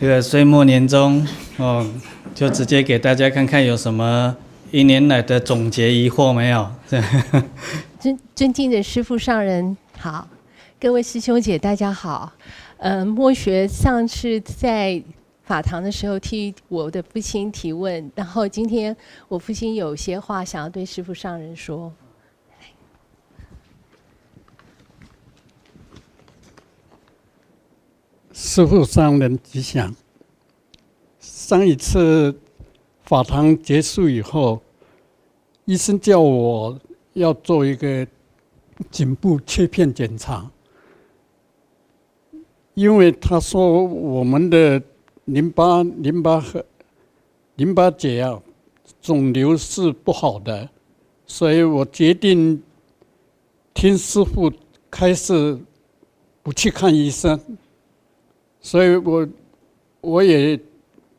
这个岁末年终哦，就直接给大家看看有什么一年来的总结疑惑没有？尊尊敬的师父上人好，各位师兄姐大家好。呃，末学上次在法堂的时候替我的父亲提问，然后今天我父亲有些话想要对师父上人说。师父上人吉祥。上一次法堂结束以后，医生叫我要做一个颈部切片检查，因为他说我们的淋巴、淋巴和淋巴结啊肿瘤是不好的，所以我决定听师父开示，不去看医生。所以我我也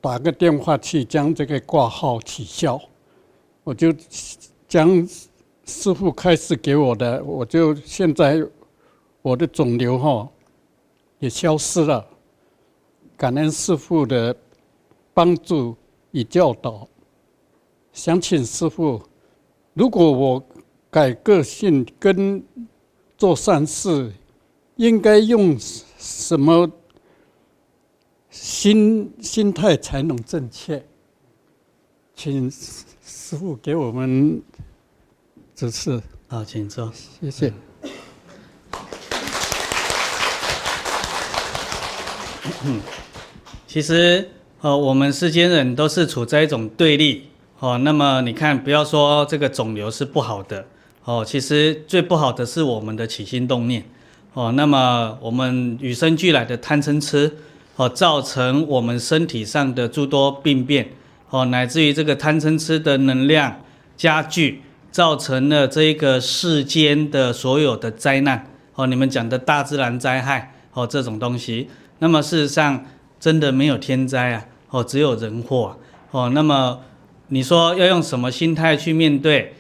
打个电话去将这个挂号取消，我就将师傅开始给我的，我就现在我的肿瘤哈也消失了，感恩师傅的帮助与教导。想请师傅，如果我改个性跟做善事，应该用什么？心心态才能正确，请师傅给我们指示。好，请坐。谢谢。其实，呃，我们世间人都是处在一种对立。哦，那么你看，不要说这个肿瘤是不好的。哦，其实最不好的是我们的起心动念。哦，那么我们与生俱来的贪嗔痴。哦，造成我们身体上的诸多病变，哦，乃至于这个贪嗔痴的能量加剧，造成了这个世间的所有的灾难，哦，你们讲的大自然灾害，哦，这种东西，那么事实上真的没有天灾啊，哦，只有人祸，哦，那么你说要用什么心态去面对，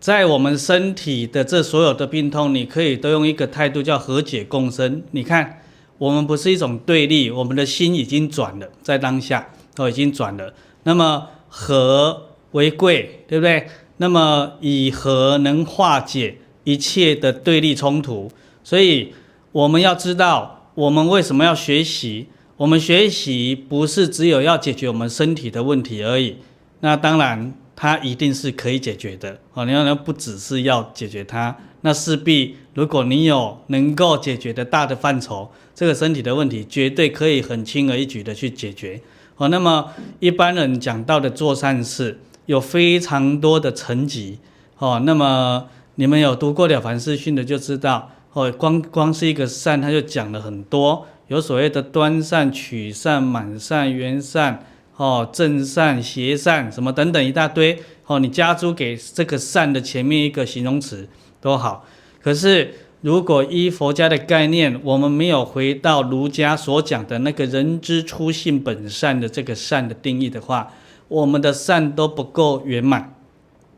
在我们身体的这所有的病痛，你可以都用一个态度叫和解共生，你看。我们不是一种对立，我们的心已经转了，在当下都已经转了。那么和为贵，对不对？那么以和能化解一切的对立冲突。所以我们要知道，我们为什么要学习？我们学习不是只有要解决我们身体的问题而已。那当然，它一定是可以解决的。哦，你要不只是要解决它，那势必如果你有能够解决的大的范畴。这个身体的问题绝对可以很轻而易举的去解决，哦，那么一般人讲到的做善事有非常多的层级，哦，那么你们有读过《了凡四训》的就知道，哦，光光是一个善，他就讲了很多，有所谓的端善、取善、满善、圆善，哦，正善、邪善，什么等等一大堆，哦，你加诸给这个善的前面一个形容词都好，可是。如果依佛家的概念，我们没有回到儒家所讲的那个人之初性本善的这个善的定义的话，我们的善都不够圆满，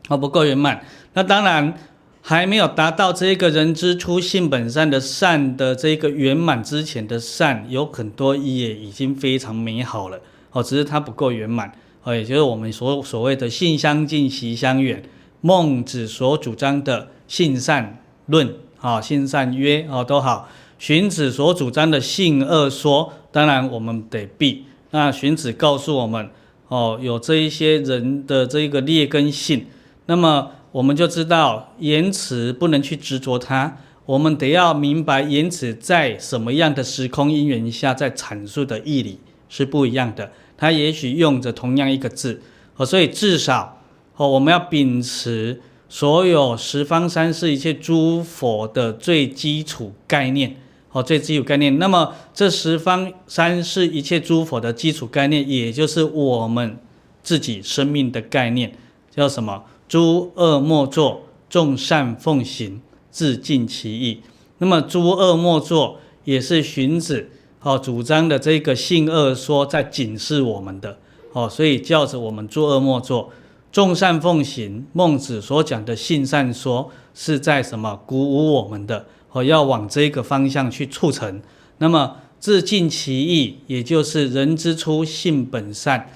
哦，不够圆满。那当然还没有达到这个人之初性本善的善的这个圆满之前的善，有很多也已经非常美好了，哦，只是它不够圆满，哦，也就是我们所所谓的性相近，习相远，孟子所主张的性善论。啊，性善约啊都好。荀子所主张的性恶说，当然我们得避。那荀子告诉我们，哦，有这一些人的这一个劣根性，那么我们就知道言辞不能去执着它。我们得要明白言辞在什么样的时空因缘下在阐述的义理是不一样的。它也许用着同样一个字，哦，所以至少哦，我们要秉持所有十方三世一切诸佛的最基础概念，哦，最基础概念。那么这十方三世一切诸佛的基础概念，也就是我们自己生命的概念，叫什么？诸恶莫作，众善奉行。自尽其意。那么诸恶莫作，也是荀子哦主张的这个性恶说在警示我们的哦，所以叫着我们诸恶莫作，众善奉行。孟子所讲的性善说是在什么鼓舞我们的哦，要往这个方向去促成。那么自尽其意，也就是人之初性本善，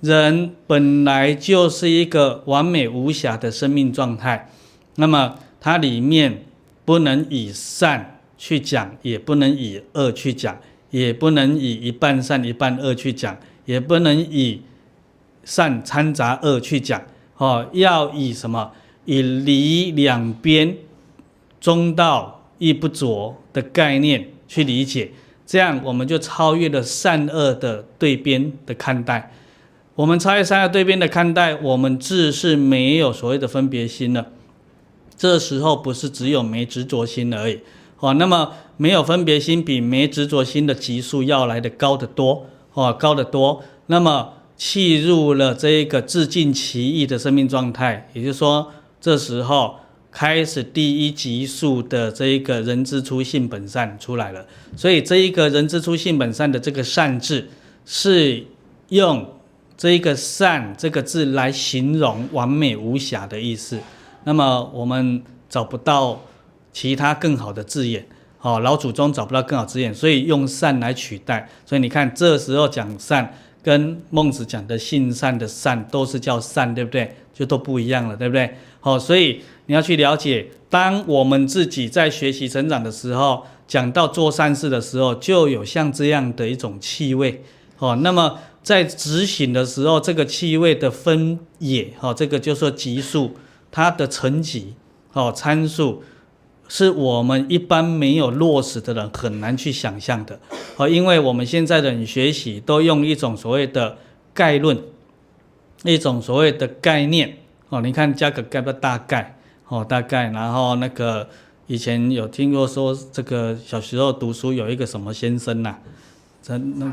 人本来就是一个完美无瑕的生命状态。那么它里面不能以善去讲，也不能以恶去讲，也不能以一半善一半恶去讲，也不能以善掺杂恶去讲。哦，要以什么？以离两边中道亦不着的概念去理解，这样我们就超越了善恶的对边的看待。我们超越善恶对边的看待，我们自是没有所谓的分别心了。这时候不是只有没执着心而已，哦，那么没有分别心比没执着心的级数要来得高得多，哦，高得多。那么契入了这一个自尽其意的生命状态，也就是说，这时候开始第一级数的这一个人之初性本善出来了。所以这一个人之初性本善的这个善字，是用这一个善这个字来形容完美无瑕的意思。那么我们找不到其他更好的字眼，好，老祖宗找不到更好字眼，所以用善来取代。所以你看，这时候讲善，跟孟子讲的性善的善都是叫善，对不对？就都不一样了，对不对？好，所以你要去了解，当我们自己在学习成长的时候，讲到做善事的时候，就有像这样的一种气味。好，那么在执行的时候，这个气味的分野，好，这个就说级数。它的层级，哦，参数是我们一般没有落实的人很难去想象的，哦，因为我们现在的学习都用一种所谓的概论，一种所谓的概念，哦，你看加个概不大概，哦，大概，然后那个以前有听过说这个小时候读书有一个什么先生呐、啊，真那个。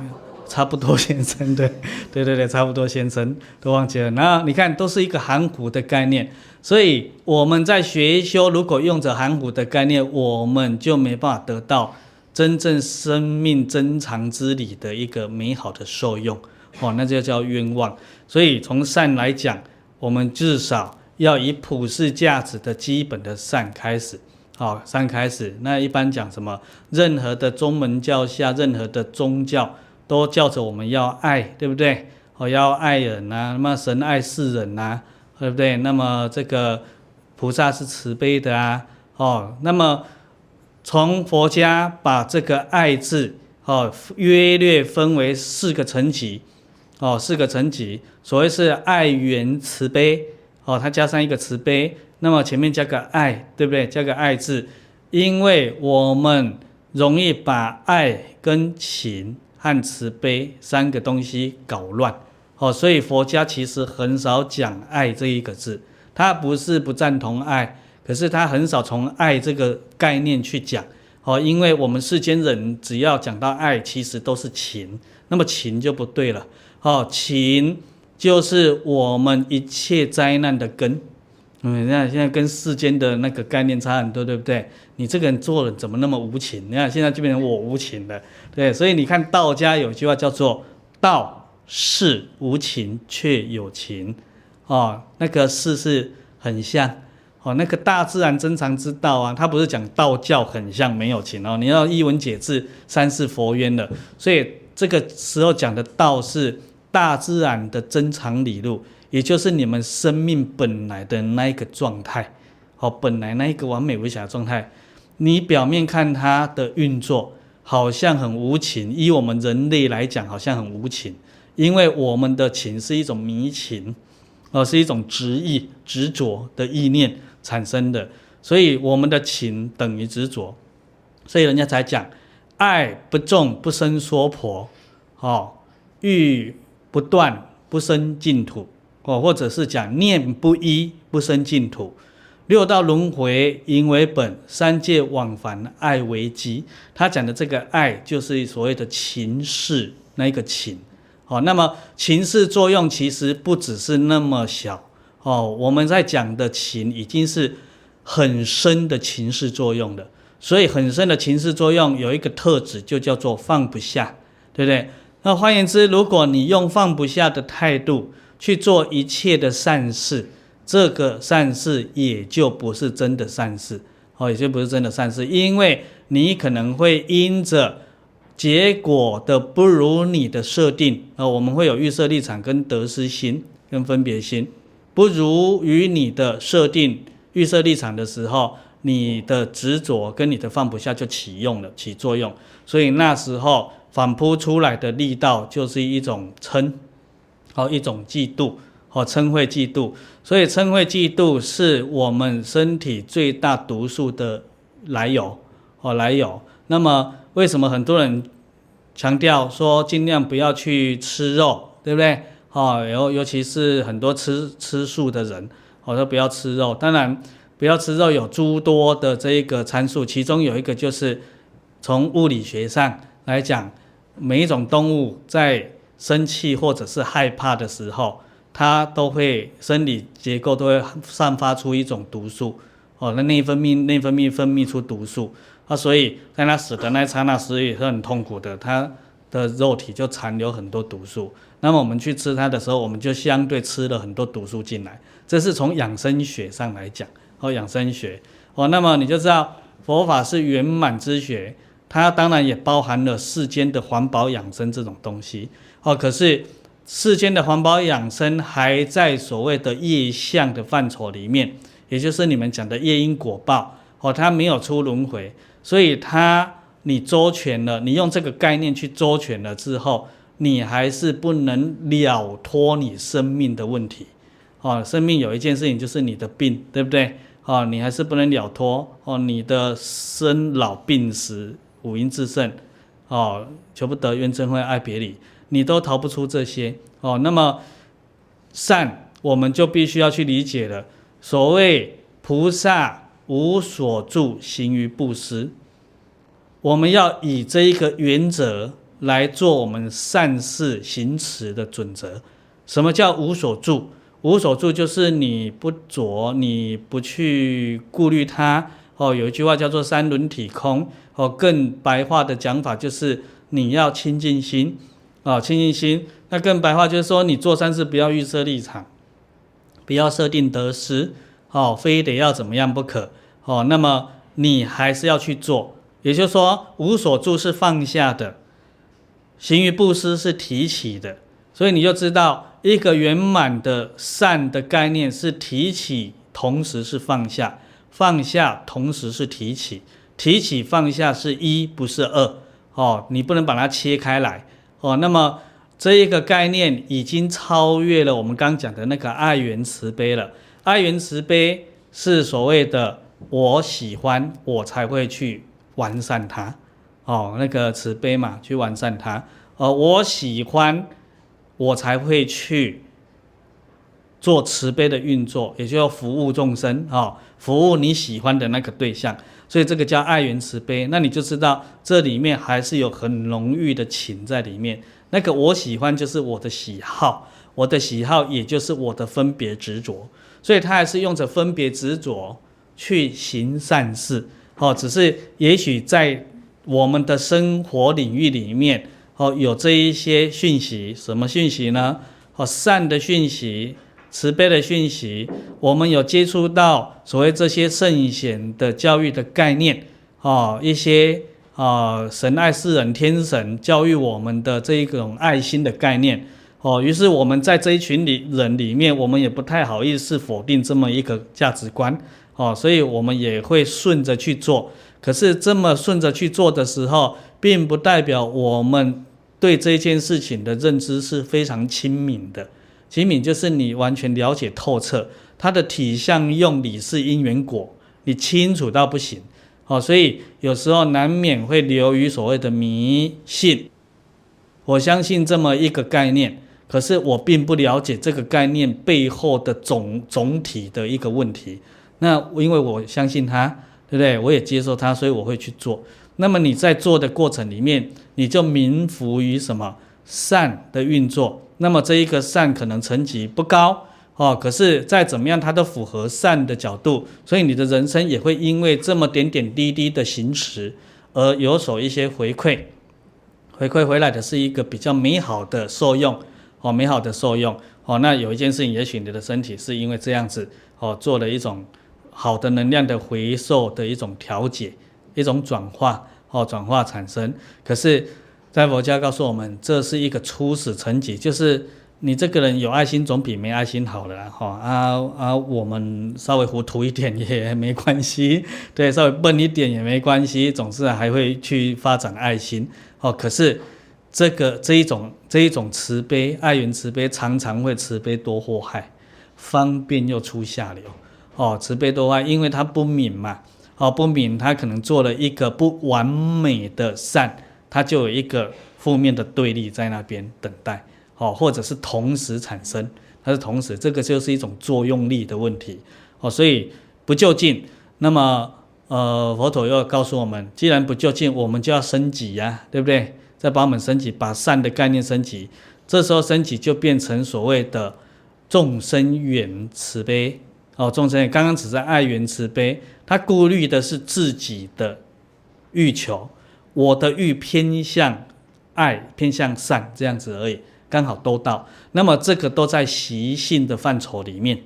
差不多先生，对，对对对，差不多先生都忘记了。那你看，都是一个含糊的概念，所以我们在学修，如果用着含糊的概念，我们就没办法得到真正生命真藏之理的一个美好的受用。哦，那就叫冤枉。所以从善来讲，我们至少要以普世价值的基本的善开始。好，善开始。那一般讲什么？任何的宗门教下，任何的宗教。都叫着我们要爱，对不对？哦，要爱人呐、啊，那么神爱世人呐、啊，对不对？那么这个菩萨是慈悲的啊，哦，那么从佛家把这个爱字，哦，约略分为四个层级，哦，四个层级，所谓是爱缘慈悲，哦，它加上一个慈悲，那么前面加个爱，对不对？加个爱字，因为我们容易把爱跟情。和慈悲三个东西搞乱，哦，所以佛家其实很少讲爱这一个字，他不是不赞同爱，可是他很少从爱这个概念去讲，哦，因为我们世间人只要讲到爱，其实都是情，那么情就不对了，哦，情就是我们一切灾难的根。嗯，你看现在跟世间的那个概念差很多，对不对？你这个人做人怎么那么无情？你看现在就变成我无情了，对。所以你看道家有一句话叫做“道是无情却有情”，哦，那个事是很像，哦，那个大自然真常之道啊，他不是讲道教很像没有情哦，你要一文解字，三世佛渊了。所以这个时候讲的道是大自然的真常理路。也就是你们生命本来的那一个状态，好，本来那一个完美无瑕的状态，你表面看它的运作好像很无情，以我们人类来讲好像很无情，因为我们的情是一种迷情，而是一种执意执着的意念产生的，所以我们的情等于执着，所以人家才讲爱不重不生娑婆，哦，欲不断不生净土，哦，或者是讲念不依不生净土。六道轮回，因为本；三界往返，爱为基。他讲的这个爱，就是所谓的情事那一个情。哦，那么情事作用其实不只是那么小。哦，我们在讲的情，已经是很深的情事作用了。所以很深的情事作用有一个特质，就叫做放不下，对不对？那换言之，如果你用放不下的态度去做一切的善事，这个善事也就不是真的善事，哦，也就不是真的善事，因为你可能会因着结果的不如你的设定，啊，我们会有预设立场跟得失心跟分别心，不如于你的设定预设立场的时候，你的执着跟你的放不下就起用了，起作用，所以那时候反扑出来的力道就是一种嗔，好，一种嫉妒。哦，嗔恚嫉妒，所以嗔恚嫉妒是我们身体最大毒素的来由，哦，来由。那么为什么很多人强调说尽量不要去吃肉，对不对？哦，尤尤其是很多吃吃素的人，我说不要吃肉。当然，不要吃肉有诸多的这一个参数，其中有一个就是从物理学上来讲，每一种动物在生气或者是害怕的时候。它都会生理结构都会散发出一种毒素，哦，那内分泌内分泌分泌出毒素，啊，所以在它死的那一刹那时也是很痛苦的，它的肉体就残留很多毒素。那么我们去吃它的时候，我们就相对吃了很多毒素进来。这是从养生学上来讲，哦，养生学，哦，那么你就知道佛法是圆满之学，它当然也包含了世间的环保养生这种东西，哦，可是。世间的环保养生还在所谓的业相的范畴里面，也就是你们讲的业因果报哦，它没有出轮回，所以它你周全了，你用这个概念去周全了之后，你还是不能了脱你生命的问题哦。生命有一件事情就是你的病，对不对？哦，你还是不能了脱哦，你的生老病死五阴炽盛哦，求不得怨憎会爱别离。你都逃不出这些哦，那么善我们就必须要去理解了。所谓菩萨无所住，行于布施，我们要以这一个原则来做我们善事行持的准则。什么叫无所住？无所住就是你不着，你不去顾虑它。哦，有一句话叫做三轮体空。哦，更白话的讲法就是你要清净心。啊，清净心，那更白话就是说，你做善事不要预设立场，不要设定得失，哦，非得要怎么样不可，哦，那么你还是要去做。也就是说，无所住是放下的，行于布施是提起的，所以你就知道，一个圆满的善的概念是提起，同时是放下，放下同时是提起，提起放下是一，不是二，哦，你不能把它切开来。哦，那么这一个概念已经超越了我们刚讲的那个爱缘慈悲了。爱缘慈悲是所谓的我喜欢，我才会去完善它。哦，那个慈悲嘛，去完善它。呃，我喜欢，我才会去做慈悲的运作，也就要服务众生啊，哦，服务你喜欢的那个对象。所以这个叫爱缘慈悲，那你就知道这里面还是有很浓郁的情在里面。那个我喜欢就是我的喜好，我的喜好也就是我的分别执着，所以他还是用着分别执着去行善事。哦，只是也许在我们的生活领域里面，哦，有这一些讯息，什么讯息呢？哦，善的讯息。慈悲的讯息，我们有接触到所谓这些圣贤的教育的概念，啊，一些啊神爱世人，天神教育我们的这一种爱心的概念，哦，于是我们在这一群里人里面，我们也不太好意思否定这么一个价值观，哦，所以我们也会顺着去做。可是这么顺着去做的时候，并不代表我们对这件事情的认知是非常亲民的。机敏就是你完全了解透彻，它的体相用理是因缘果，你清楚到不行，哦，所以有时候难免会流于所谓的迷信。我相信这么一个概念，可是我并不了解这个概念背后的总总体的一个问题。那因为我相信它，对不对？我也接受它，所以我会去做。那么你在做的过程里面，你就冥伏于什么善的运作。那么这一个善可能层级不高哦，可是再怎么样，它都符合善的角度，所以你的人生也会因为这么点点滴滴的行持而有所一些回馈，回馈回来的是一个比较美好的受用哦，美好的受用哦。那有一件事情，也许你的身体是因为这样子哦，做了一种好的能量的回收的一种调节，一种转化哦，转化产生，可是。在佛家告诉我们，这是一个初始成绩，就是你这个人有爱心总比没爱心好了哈啊啊！我们稍微糊涂一点也没关系，对，稍微笨一点也没关系，总是还会去发展爱心哦。可是这个这一种这一种慈悲爱缘慈悲，常常会慈悲多祸害，方便又出下流哦。慈悲多害，因为他不敏嘛，哦不敏，他可能做了一个不完美的善。它就有一个负面的对立在那边等待，哦，或者是同时产生，它是同时，这个就是一种作用力的问题，哦，所以不就近，那么呃，佛陀又告诉我们，既然不就近，我们就要升级呀，对不对？再把我们升级，把善的概念升级，这时候升级就变成所谓的众生缘慈悲，哦，众生缘刚刚只是爱缘慈悲，他顾虑的是自己的欲求。我的欲偏向爱，偏向善这样子而已，刚好都到。那么这个都在习性的范畴里面，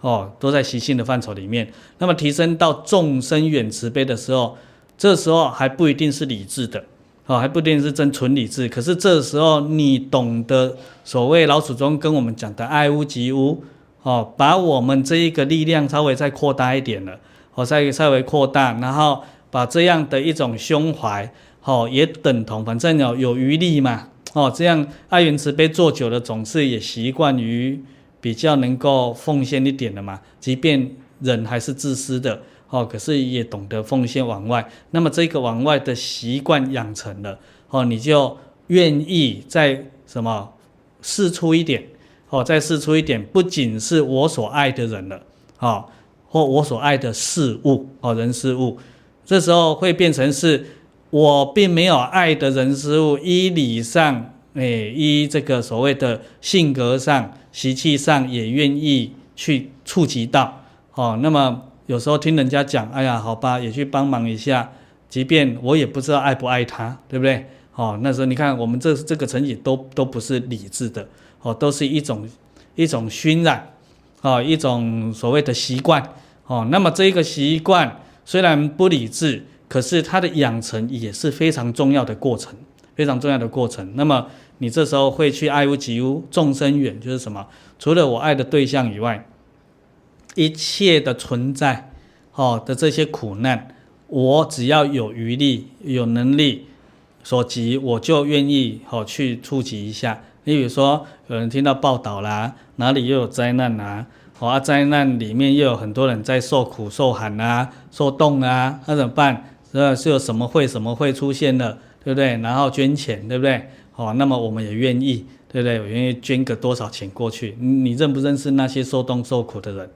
哦，都在习性的范畴里面。那么提升到众生远慈悲的时候，这时候还不一定是理智的，哦，还不一定是真纯理智。可是这时候你懂得所谓老祖宗跟我们讲的爱屋及乌，哦，把我们这一个力量稍微再扩大一点了，哦，再稍微扩大，然后把这样的一种胸怀。好，也等同，反正有有余力嘛。哦，这样爱缘慈悲做久了，总是也习惯于比较能够奉献一点的嘛。即便人还是自私的，哦，可是也懂得奉献往外。那么这个往外的习惯养成了，哦，你就愿意再什么释出一点，哦，再释出一点，不仅是我所爱的人了，哦，或我所爱的事物，哦，人事物，这时候会变成是。我并没有爱的人事物，依理上，哎，依这个所谓的性格上、习气上，也愿意去触及到。哦，那么有时候听人家讲，哎呀，好吧，也去帮忙一下，即便我也不知道爱不爱他，对不对？哦，那时候你看，我们这这个成绩都都不是理智的，哦，都是一种一种熏染，哦，一种所谓的习惯，哦，那么这一个习惯虽然不理智。可是它的养成也是非常重要的过程，非常重要的过程。那么你这时候会去爱屋及乌，众生缘就是什么？除了我爱的对象以外，一切的存在，哦的这些苦难，我只要有余力、有能力所及，我就愿意哦去触及一下。你比如说，有人听到报道啦，哪里又有灾难啦？好啊，灾难里面又有很多人在受苦、受寒啊、受冻啊，那怎么办？是？是有什么会什么会出现了，对不对？然后捐钱，对不对？好，那么我们也愿意，对不对？我愿意捐个多少钱过去？你认不认识那些受冻受苦的人？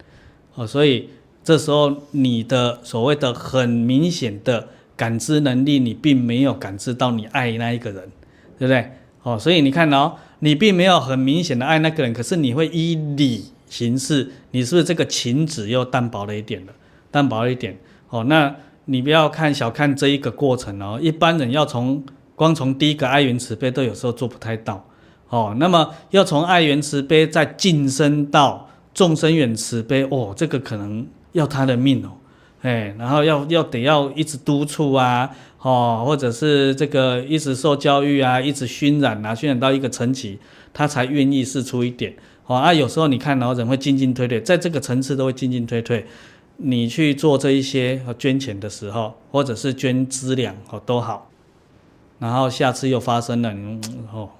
哦，所以这时候你的所谓的很明显的感知能力，你并没有感知到你爱那一个人，对不对？哦，所以你看哦，你并没有很明显的爱那个人，可是你会依理行事，你是不是这个情子又淡薄了一点了？淡薄了一点。哦，那。你不要看小看这一个过程哦，一般人要从光从第一个爱缘慈悲都有时候做不太到，哦，那么要从爱缘慈悲再晋升到众生远慈悲哦，这个可能要他的命哦，哎，然后要要得要一直督促啊，哦，或者是这个一直受教育啊，一直熏染啊，熏染到一个层级，他才愿意试出一点，哦，啊，有时候你看，然后人会进进退退，在这个层次都会进进退退。你去做这一些捐钱的时候，或者是捐资粮哦都好，然后下次又发生了，然哦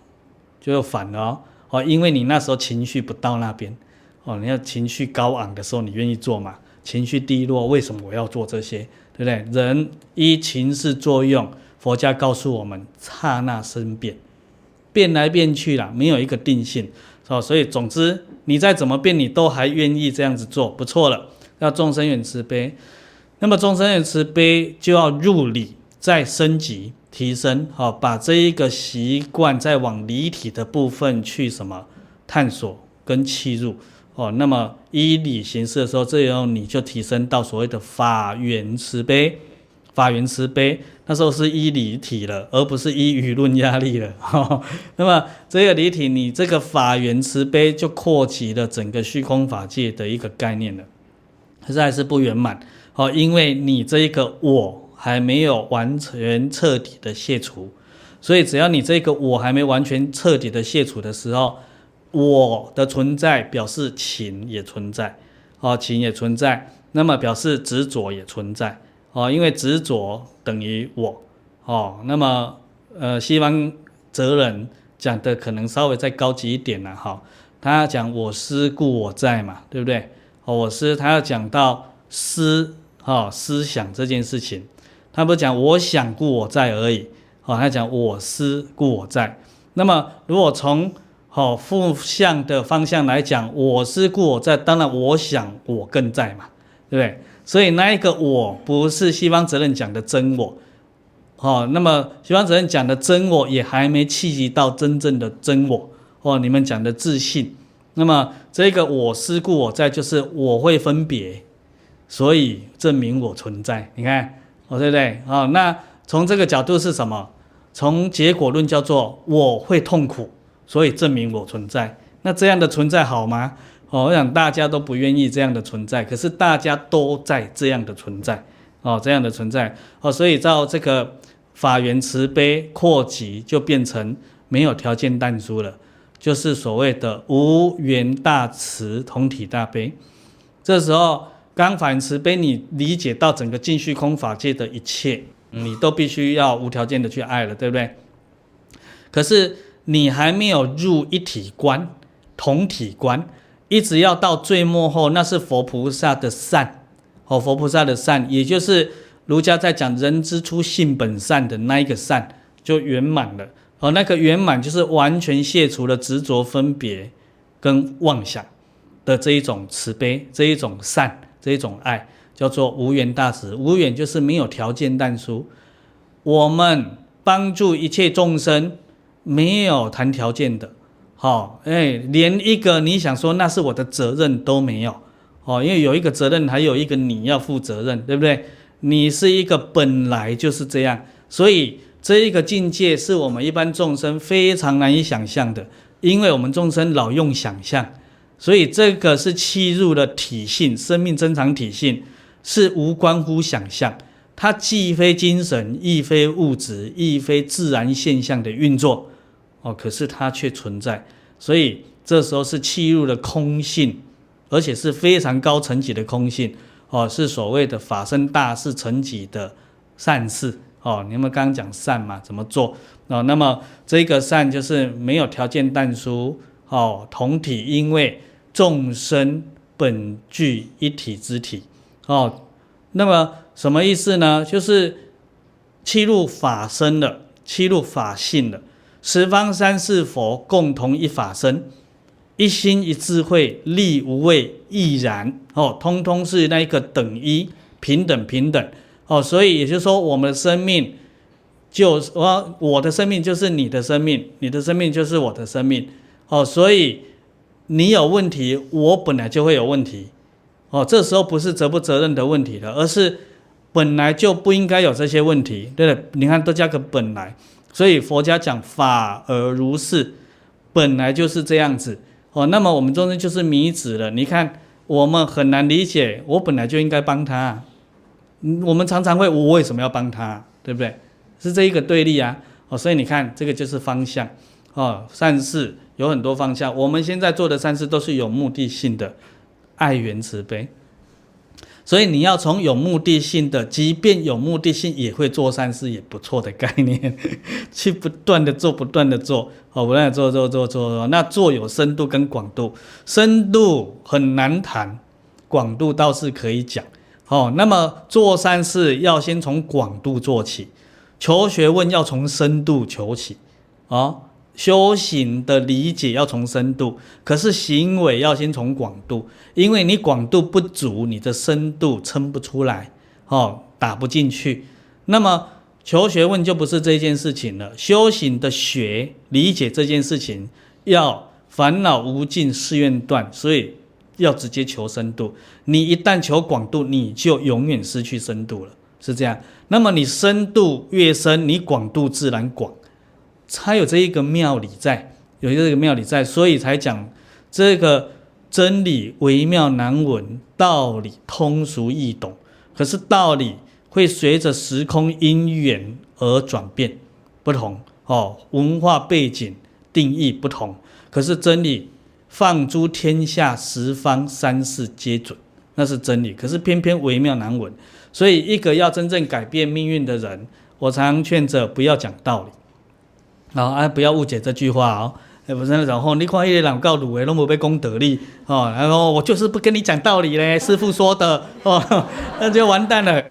就又反了哦哦，因为你那时候情绪不到那边哦，你要情绪高昂的时候你愿意做嘛，情绪低落，为什么我要做这些？对不对？人依情势作用，佛家告诉我们，刹那生变，变来变去啦，没有一个定性。哦，所以总之，你再怎么变，你都还愿意这样子做，不错了。要众生缘慈悲，那么众生缘慈悲就要入理，再升级提升，好，把这一个习惯再往离体的部分去什么探索跟切入。哦，那么依理行事的时候，这时候你就提升到所谓的法缘慈悲，法缘慈悲，那时候是依理体了，而不是依舆论压力了。哦、那么这个离体，你这个法缘慈悲就扩及了整个虚空法界的一个概念了，是还是不圆满。哦，因为你这一个我还没有完全彻底的卸除，所以只要你这个我还没完全彻底的卸除的时候。我的存在表示情也存在，哦，情也存在，那么表示执着也存在，哦，因为执着等于我，哦，那么呃，西方哲人讲的可能稍微再高级一点了，哈，他讲我思故我在嘛，对不对？哦，我思他要讲到思，哈，思想这件事情，他不是讲我想故我在而已，哦，他讲我思故我在，那么如果从好，负向的方向来讲，我思故我在，当然我想我更在嘛，对不对？所以那一个我不是西方哲人讲的真我，哦，那么西方哲人讲的真我也还没契机到真正的真我，哦，你们讲的自信，那么这个我思故我在就是我会分别，所以证明我存在，你看，哦，对不对？哦，那从这个角度是什么？从结果论叫做我会痛苦。所以证明我存在，那这样的存在好吗？哦，我想大家都不愿意这样的存在，可是大家都在这样的存在，哦，这样的存在，哦，所以照这个法源慈悲扩及，就变成没有条件但书了，就是所谓的无缘大慈同体大悲。这时候，刚反慈悲，你理解到整个尽虚空法界的一切，你都必须要无条件的去爱了，对不对？可是。你还没有入一体观、同体观，一直要到最末后，那是佛菩萨的善，哦，佛菩萨的善，也就是儒家在讲人之初性本善的那一个善，就圆满了。哦，那个圆满就是完全卸除了执着、分别跟妄想的这一种慈悲、这一种善、这一种爱，叫做无缘大慈。无缘就是没有条件但出，我们帮助一切众生。没有谈条件的，好，哎，连一个你想说那是我的责任都没有，哦，因为有一个责任，还有一个你要负责任，对不对？你是一个本来就是这样，所以这一个境界是我们一般众生非常难以想象的，因为我们众生老用想象，所以这个是契入了体性，生命增长体性是无关乎想象，它既非精神，亦非物质，亦非自然现象的运作。哦，可是它却存在，所以这时候是契入了空性，而且是非常高层级的空性。哦，是所谓的法身大士层级的善事。哦，你们刚刚讲善嘛，怎么做？哦，那么这个善就是没有条件但书。哦，同体，因为众生本具一体之体。哦，那么什么意思呢？就是七入法身了，七入法性了。十方三世佛共同一法身，一心一智慧，力无畏亦然哦，通通是那一个等一平等平等哦，所以也就是说，我们的生命就我我的生命就是你的生命，你的生命就是我的生命哦，所以你有问题，我本来就会有问题哦，这时候不是责不责任的问题了，而是本来就不应该有这些问题，对不对？你看都加个本来。所以佛家讲法而如是，本来就是这样子哦。那么我们中间就是迷子了。你看，我们很难理解，我本来就应该帮他。我们常常会，我为什么要帮他？对不对？是这一个对立啊。哦，所以你看，这个就是方向哦。善事有很多方向，我们现在做的善事都是有目的性的，爱缘慈悲。所以你要从有目的性的，即便有目的性也会做善事，也不错的概念，去不断的做，不断的做，哦，不断的做做做做做，那做有深度跟广度，深度很难谈，广度倒是可以讲。哦，那么做善事要先从广度做起，求学问要从深度求起，哦，修行的理解要从深度，可是行为要先从广度，因为你广度不足，你的深度撑不出来，哦，打不进去。那么求学问就不是这件事情了，修行的学理解这件事情要烦恼无尽，誓愿断，所以。要直接求深度，你一旦求广度，你就永远失去深度了，是这样。那么你深度越深，你广度自然广，才有这一个妙理在，有这个妙理在，所以才讲这个真理微妙难闻，道理通俗易懂。可是道理会随着时空因缘而转变，不同哦，文化背景定义不同，可是真理。放诸天下十方三世皆准，那是真理。可是偏偏微妙难闻，所以一个要真正改变命运的人，我常劝着不要讲道理，然后啊、不要误解这句话哦。也不是那种，你看一些老高鲁诶，那么被功德力，哦，然后我就是不跟你讲道理嘞，师父说的，哦，那就完蛋了，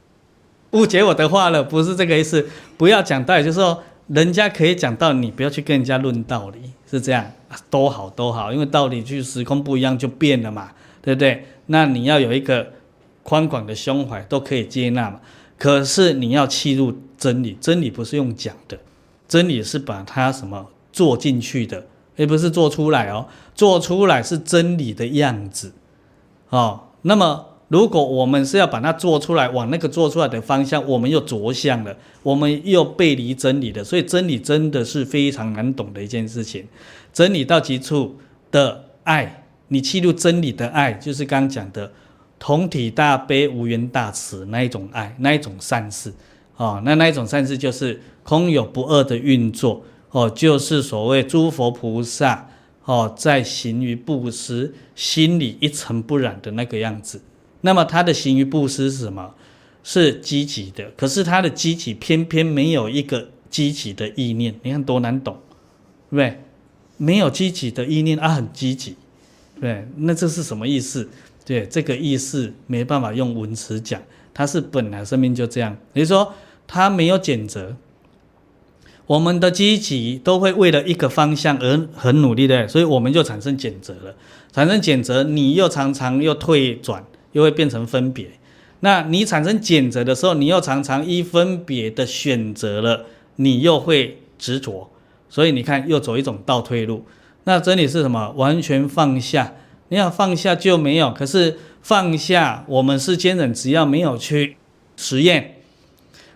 误解我的话了，不是这个意思。不要讲道理，就是说人家可以讲道理，不要去跟人家论道理，是这样。都好都好，因为道理去时空不一样就变了嘛，对不对？那你要有一个宽广的胸怀，都可以接纳嘛。可是你要契入真理，真理不是用讲的，真理是把它什么做进去的，而不是做出来哦。做出来是真理的样子，哦。那么如果我们是要把它做出来，往那个做出来的方向，我们又着相了，我们又背离真理的，所以真理真的是非常难懂的一件事情。真理到极处的爱，你契入真理的爱，就是刚刚讲的同体大悲、无缘大慈那一种爱，那一种善事哦。那那一种善事就是空有不二的运作哦，就是所谓诸佛菩萨哦，在行于布施，心里一尘不染的那个样子。那么他的行于布施是什么？是积极的，可是他的积极偏偏没有一个积极的意念，你看多难懂，对不对？没有积极的意念啊，很积极，对，那这是什么意思？对，这个意思没办法用文词讲，它是本来生命就这样。也就说，它没有拣择。我们的积极都会为了一个方向而很努力的，所以我们就产生拣择了。产生拣择，你又常常又退转，又会变成分别。那你产生拣择的时候，你又常常依分别的选择了，你又会执着。所以你看，又走一种倒退路。那真理是什么？完全放下。你要放下就没有。可是放下，我们是坚忍只要没有去实验，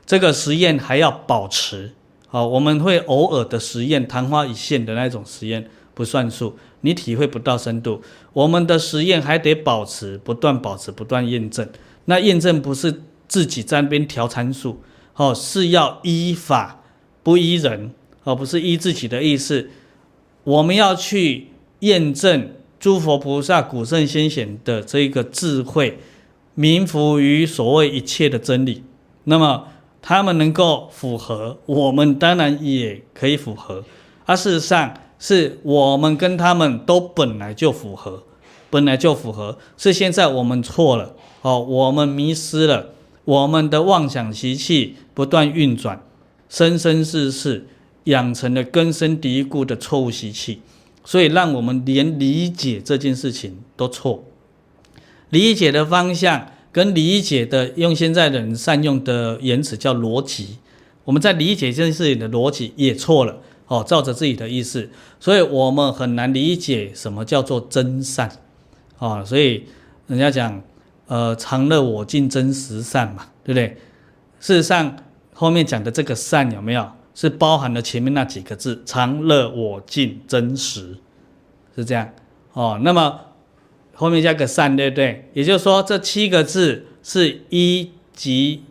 这个实验还要保持。好，我们会偶尔的实验，昙花一现的那种实验不算数，你体会不到深度。我们的实验还得保持，不断保持，不断验证。那验证不是自己在那边调参数，哦，是要依法不依人。而不是依自己的意思，我们要去验证诸佛菩萨、古圣先贤的这个智慧，明伏于所谓一切的真理。那么他们能够符合，我们当然也可以符合。而事实上，是我们跟他们都本来就符合，本来就符合，是现在我们错了，哦，我们迷失了，我们的妄想习气不断运转，生生世世。养成了根深蒂固的错误习气，所以让我们连理解这件事情都错。理解的方向跟理解的，用现在人善用的言辞叫逻辑，我们在理解这件事情的逻辑也错了哦，照着自己的意思，所以我们很难理解什么叫做真善哦。所以人家讲，呃，常乐我净真实善嘛，对不对？事实上后面讲的这个善有没有？是包含了前面那几个字“常乐我净真实”，是这样哦。那么后面加个“善”，对不对？也就是说，这七个字是一即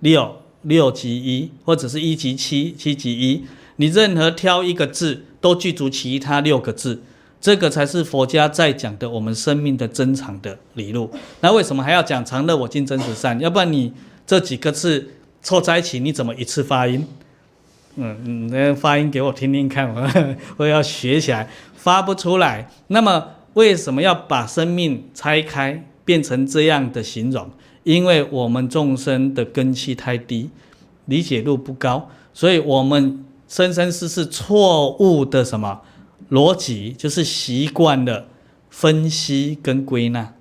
六，六即一，或者是一即七，七即一。你任何挑一个字，都具足其他六个字，这个才是佛家在讲的我们生命的真常的理路。那为什么还要讲“常乐我净真实善”？要不然你这几个字凑在一起，你怎么一次发音？嗯嗯，那发音给我听听看，我 我要学起来，发不出来。那么为什么要把生命拆开，变成这样的形容？因为我们众生的根器太低，理解度不高，所以我们生生世世错误的什么逻辑，就是习惯了分析跟归纳，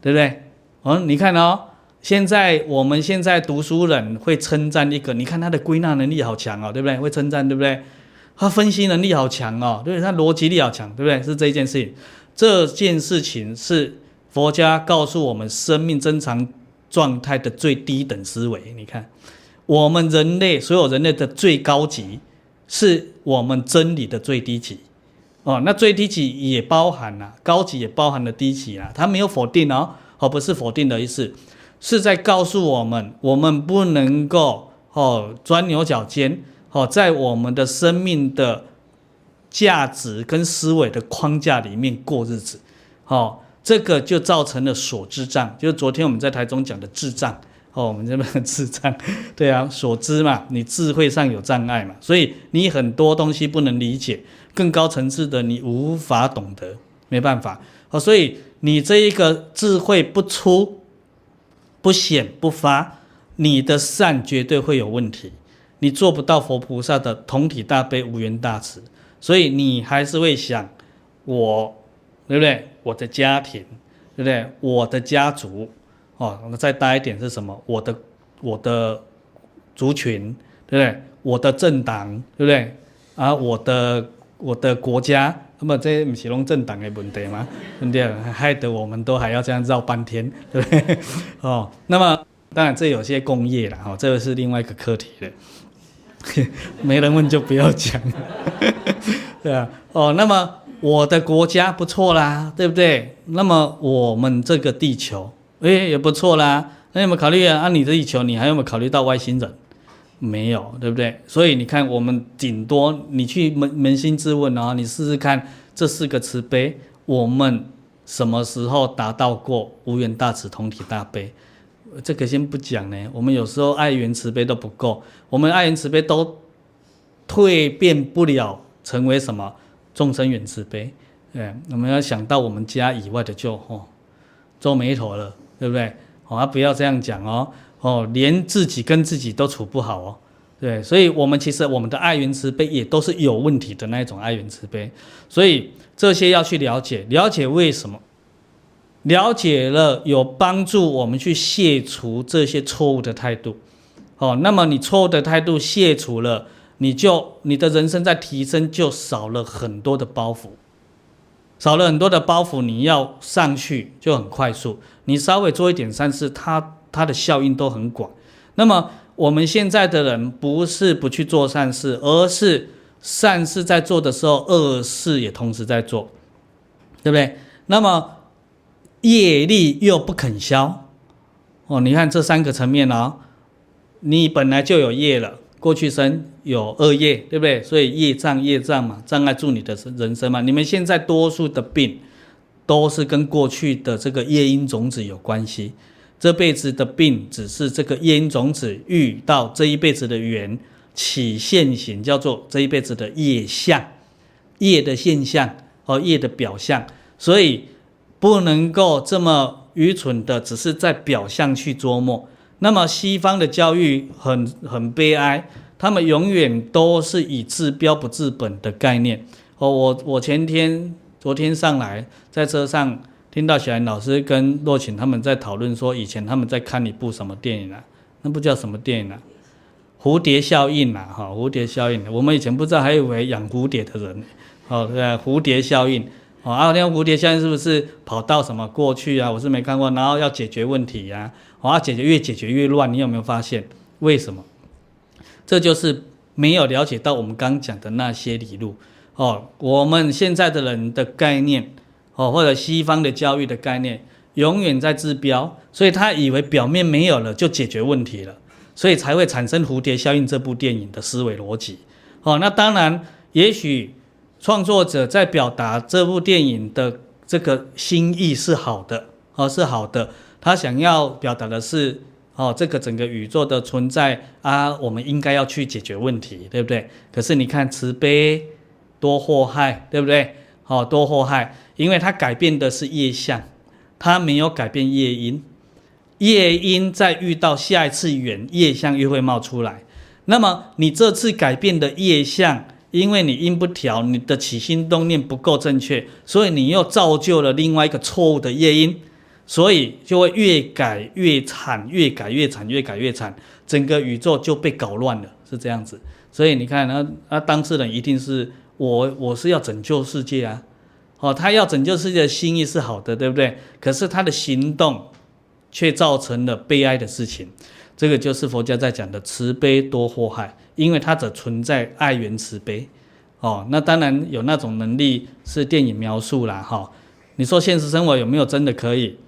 对不对？哦，你看哦，现在我们现在读书人会称赞一个，你看他的归纳能力好强哦，对不对？会称赞，对不对？他分析能力好强哦，对？他逻辑力好强，对不对？是这一件事情。这件事情是佛家告诉我们生命正常状态的最低等思维。你看，我们人类所有人类的最高级，是我们真理的最低级。哦，那最低级也包含了高级，也包含了低级啊。它没有否定哦，而不是否定的意思，是在告诉我们，我们不能够哦钻牛角尖。哦，在我们的生命的价值跟思维的框架里面过日子，哦，这个就造成了所知障，就是昨天我们在台中讲的智障。哦，我们这边的智障，对啊，所知嘛，你智慧上有障碍嘛，所以你很多东西不能理解，更高层次的你无法懂得，没办法。哦，所以你这一个智慧不出、不显、不发，你的善绝对会有问题。你做不到佛菩萨的同体大悲无缘大慈，所以你还是会想我，对不对？我的家庭，对不对？我的家族，哦，那再大一点是什么？我的我的族群，对不对？我的政党，对不对？啊，我的我的国家，那么这不是拢政党的问题吗？对不对？害得我们都还要这样绕半天，对不对？哦，那么当然这有些工业了，哈，这个是另外一个课题了。没人问就不要讲，对啊，哦，那么我的国家不错啦，对不对？那么我们这个地球，哎，也不错啦。那有没有考虑啊？啊，你的地球，你还有没有考虑到外星人？没有，对不对？所以你看，我们顶多你去扪扪心自问啊，你试试看，这四个慈悲，我们什么时候达到过无缘大慈、同体大悲？这个先不讲呢，我们有时候爱缘慈悲都不够，我们爱缘慈悲都蜕变不了成为什么众生缘慈悲，哎，我们要想到我们家以外的就哦皱眉头了，对不对？哦，啊、不要这样讲哦，哦，连自己跟自己都处不好哦，对，所以我们其实我们的爱缘慈悲也都是有问题的那一种爱缘慈悲，所以这些要去了解，了解为什么。了解了，有帮助我们去卸除这些错误的态度，哦，那么你错误的态度卸除了，你就你的人生在提升，就少了很多的包袱，少了很多的包袱，你要上去就很快速。你稍微做一点善事，它它的效应都很广。那么我们现在的人不是不去做善事，而是善事在做的时候，恶事也同时在做，对不对？那么。业力又不肯消，哦，你看这三个层面哦，你本来就有业了，过去生有恶业，对不对？所以业障业障嘛，障碍住你的人生嘛。你们现在多数的病，都是跟过去的这个业因种子有关系。这辈子的病，只是这个业因种子遇到这一辈子的缘起现行，叫做这一辈子的业相，业的现象和业的表象，所以。不能够这么愚蠢的，只是在表象去琢磨。那么西方的教育很很悲哀，他们永远都是以治标不治本的概念。哦，我我前天、昨天上来在车上听到小兰老师跟洛晴他们在讨论说，以前他们在看一部什么电影啊？那部叫什么电影啊？蝴蝶效应啊，哈，蝴蝶效应。我们以前不知道，还以为养蝴蝶的人，哦，对，蝴蝶效应。哦，啊，那蝴蝶效应是不是跑到什么过去啊？我是没看过，然后要解决问题呀，哦，啊，解决越解决越乱，你有没有发现？为什么？这就是没有了解到我们刚讲的那些理路。哦，我们现在的人的概念，哦，或者西方的教育的概念，永远在治标，所以他以为表面没有了就解决问题了，所以才会产生蝴蝶效应这部电影的思维逻辑。哦，那当然，也许。创作者在表达这部电影的这个心意是好的，哦，是好的。他想要表达的是，哦，这个整个宇宙的存在啊，我们应该要去解决问题，对不对？可是你看慈悲多祸害，对不对？哦，多祸害，因为它改变的是业相，它没有改变业因，业因再遇到下一次缘，业相又会冒出来。那么你这次改变的业相，因为你因不调，你的起心动念不够正确，所以你又造就了另外一个错误的业因，所以就会越改越惨，越改越惨，越改越惨，整个宇宙就被搞乱了，是这样子。所以你看，那那当事人一定是我，我是要拯救世界啊，哦，他要拯救世界的心意是好的，对不对？可是他的行动却造成了悲哀的事情。这个就是佛家在讲的慈悲多祸害，因为他只存在爱缘慈悲，哦，那当然有那种能力是电影描述啦，哈、你说现实生活有没有真的可以？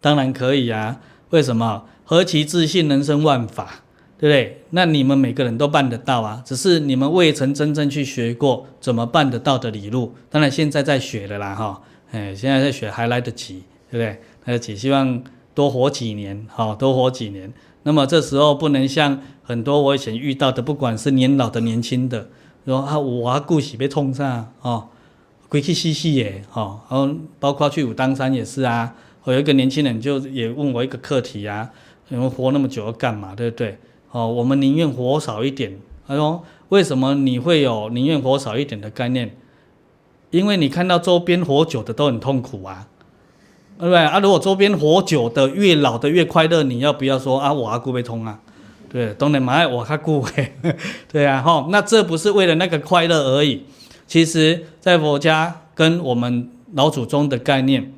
当然可以啊，为什么？何其自信，人生万法，对不对？那你们每个人都办得到啊，只是你们未曾真正去学过怎么办得到的理路。当然现在在学了啦，哈、哎，现在在学还来得及，对不对？来得及，希望多活几年，好、哦，多活几年。那么这时候不能像很多我以前遇到的，不管是年老的、年轻的，说啊，我啊故事被冲上哦，鬼气兮兮耶，哦，然后包括去武当山也是啊。我有一个年轻人就也问我一个课题啊，你们活那么久要干嘛？对不对？哦，我们宁愿活少一点。他说，为什么你会有宁愿活少一点的概念？因为你看到周边活久的都很痛苦啊。对不对啊？如果周边活久的越老的越快乐，你要不要说啊？我阿姑被通啊？对，当然蛮爱我阿姑嘿，对啊，吼，那这不是为了那个快乐而已。其实，在佛家跟我们老祖宗的概念，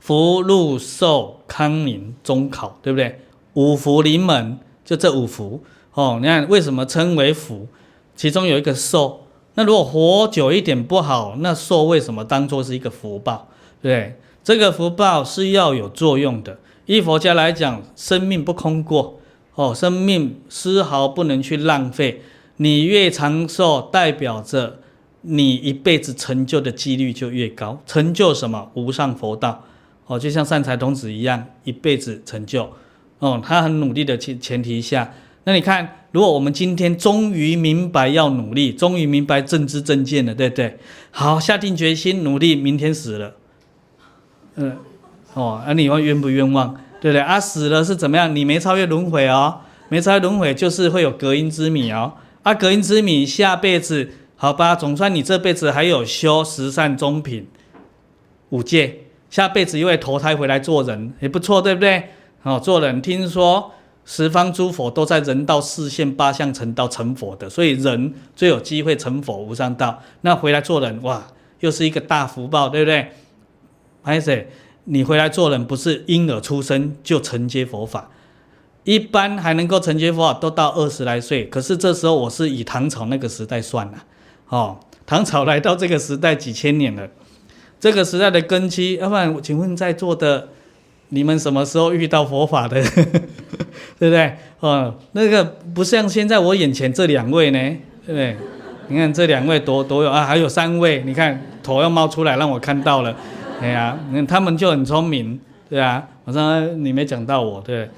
福禄寿康宁中考，对不对？五福临门，就这五福哦。你看为什么称为福？其中有一个寿。那如果活久一点不好，那寿为什么当做是一个福报？对。这个福报是要有作用的。依佛家来讲，生命不空过哦，生命丝毫不能去浪费。你越长寿，代表着你一辈子成就的几率就越高。成就什么？无上佛道哦，就像善财童子一样，一辈子成就哦。他很努力的前前提下，那你看，如果我们今天终于明白要努力，终于明白正知正见了，对不对？好，下定决心努力，明天死了。嗯，哦，那、你问冤不冤枉，对不对？啊，死了是怎么样？你没超越轮回哦，没超越轮回就是会有隔阴之米哦。啊，隔阴之米，下辈子好吧，总算你这辈子还有修十善终品五戒，下辈子又会投胎回来做人，也不错，对不对？哦，做人，听说十方诸佛都在人道四现八相成道成佛的，所以人最有机会成佛无上道。那回来做人，哇，又是一个大福报，对不对？还是你回来做人，不是婴儿出生就承接佛法，一般还能够承接佛法都到二十来岁。可是这时候我是以唐朝那个时代算了，哦，唐朝来到这个时代几千年了，这个时代的根基，要不然请问在座的你们什么时候遇到佛法的？对不对？哦，那个不像现在我眼前这两位呢，对不对？你看这两位多多有啊，还有三位，你看头要冒出来让我看到了。哎呀，那他们就很聪明，对啊。我说你没讲到我，对，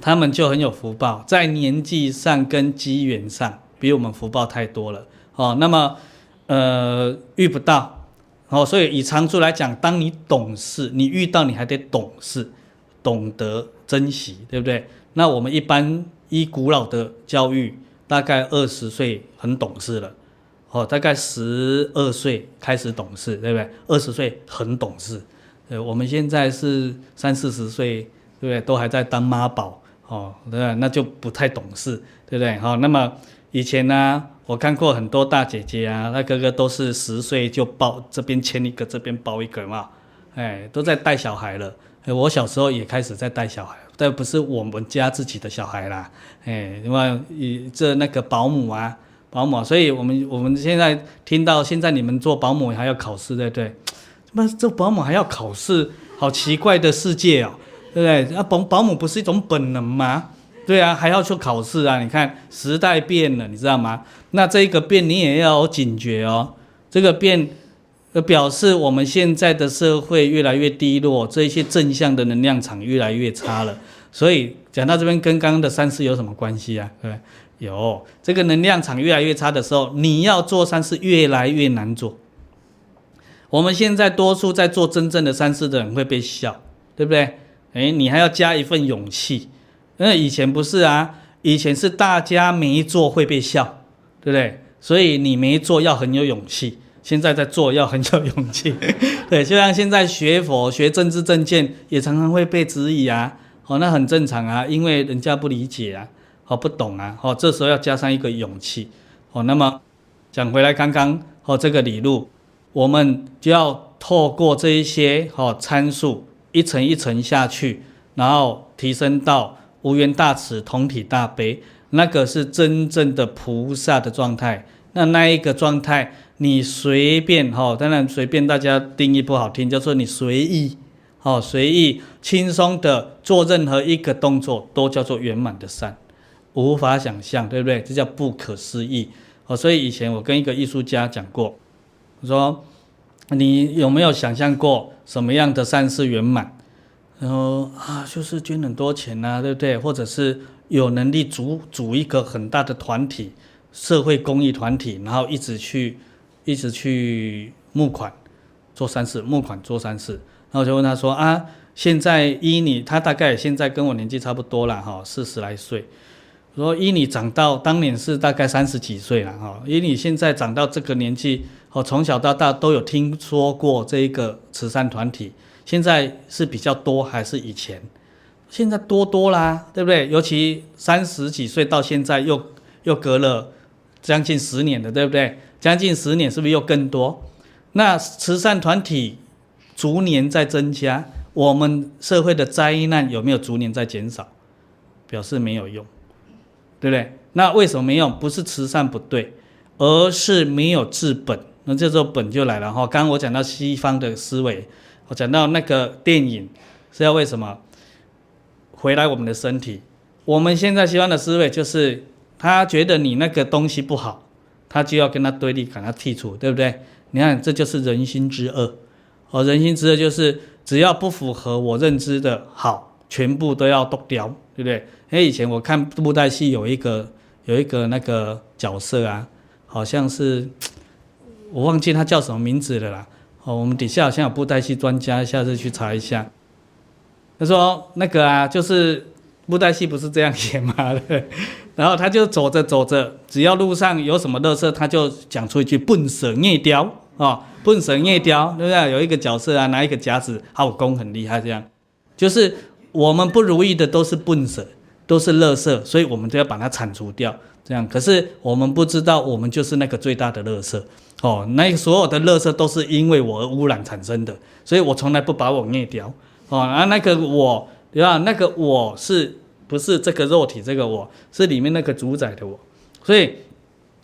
他们就很有福报，在年纪上跟机缘上比我们福报太多了。哦，那么呃遇不到，哦，所以以常数来讲，当你懂事，你遇到你还得懂事，懂得珍惜，对不对？那我们一般依古老的教育，大概二十岁很懂事了。哦，大概十二岁开始懂事，对不对？二十岁很懂事，呃，我们现在是三四十岁，对不对？都还在当妈宝，哦，对？那就不太懂事，对不对？好，那么以前呢，我看过很多大姐姐啊，那哥哥都是十岁就抱，这边牵一个，这边抱一个嘛，哎，都在带小孩了。我小时候也开始在带小孩，但不是我们家自己的小孩啦，哎，因为以这那个保姆啊。保姆，所以我们我们现在听到现在你们做保姆还要考试，对不对？那这保姆还要考试，好奇怪的世界哦，对不对？啊，保保姆不是一种本能吗？对啊，还要去考试啊？你看时代变了，你知道吗？那这个变你也要有警觉哦。这个变，呃，表示我们现在的社会越来越低落，这些正向的能量场越来越差了。所以讲到这边，跟刚刚的三世有什么关系啊？对？有这个能量场越来越差的时候，你要做善事越来越难做。我们现在多数在做真正的善事的人会被笑，对不对？诶，你还要加一份勇气，因为以前不是啊，以前是大家没做会被笑，对不对？所以你没做要很有勇气，现在在做要很有勇气，对，就像现在学佛学政治政见也常常会被质疑啊，哦，那很正常啊，因为人家不理解啊，哦，不懂啊，哦，这时候要加上一个勇气，哦，那么讲回来刚刚哦这个理路。我们就要透过这一些哦参数，一层一层下去，然后提升到无缘大慈、同体大悲，那个是真正的菩萨的状态。那那一个状态，你随便哈，当然随便，大家定义不好听，叫做你随意，好随意轻松的做任何一个动作，都叫做圆满的善，无法想象，对不对？这叫不可思议。哦，所以以前我跟一个艺术家讲过。我说：“你有没有想象过什么样的善是圆满？然后啊，就是捐很多钱呐、啊，对不对？或者是有能力组组一个很大的团体，社会公益团体，然后一直去一直去募款做善事，募款做善事。然后我就问他说：啊，现在依你，他大概现在跟我年纪差不多了哈，四十来岁。”说依你长到当年是大概三十几岁了哈，依你现在长到这个年纪，哦，从小到大都有听说过这一个慈善团体，现在是比较多还是以前？现在多多啦，对不对？尤其三十几岁到现在又又隔了将近十年了，对不对？将近十年是不是又更多？那慈善团体逐年在增加，我们社会的灾难有没有逐年在减少？表示没有用。对不对？那为什么没用？不是慈善不对，而是没有治本。那这时候本就来了哈。刚刚我讲到西方的思维，我讲到那个电影是要为什么回来我们的身体？我们现在西方的思维就是他觉得你那个东西不好，他就要跟他对立，把他剔除，对不对？你看，这就是人心之恶。哦，人心之恶就是只要不符合我认知的好，全部都要剁掉，对不对？因为以前我看布袋戏有一个有一个那个角色啊，好像是我忘记他叫什么名字了啦。哦，我们底下好像有布袋戏专家，下次去查一下。他说那个啊，就是布袋戏不是这样演嘛？对。然后他就走着走着，只要路上有什么垃圾，他就讲出一句“笨蛇孽雕”啊，“笨蛇孽雕”，对不对？有一个角色啊，拿一个夹子，好功很厉害，这样就是我们不如意的都是笨蛇。都是垃圾，所以我们就要把它铲除掉。这样，可是我们不知道，我们就是那个最大的垃圾。哦，那所有的垃圾都是因为我而污染产生的，所以我从来不把我灭掉。哦，啊，那个我，对吧？那个我是不是这个肉体？这个我是里面那个主宰的我。所以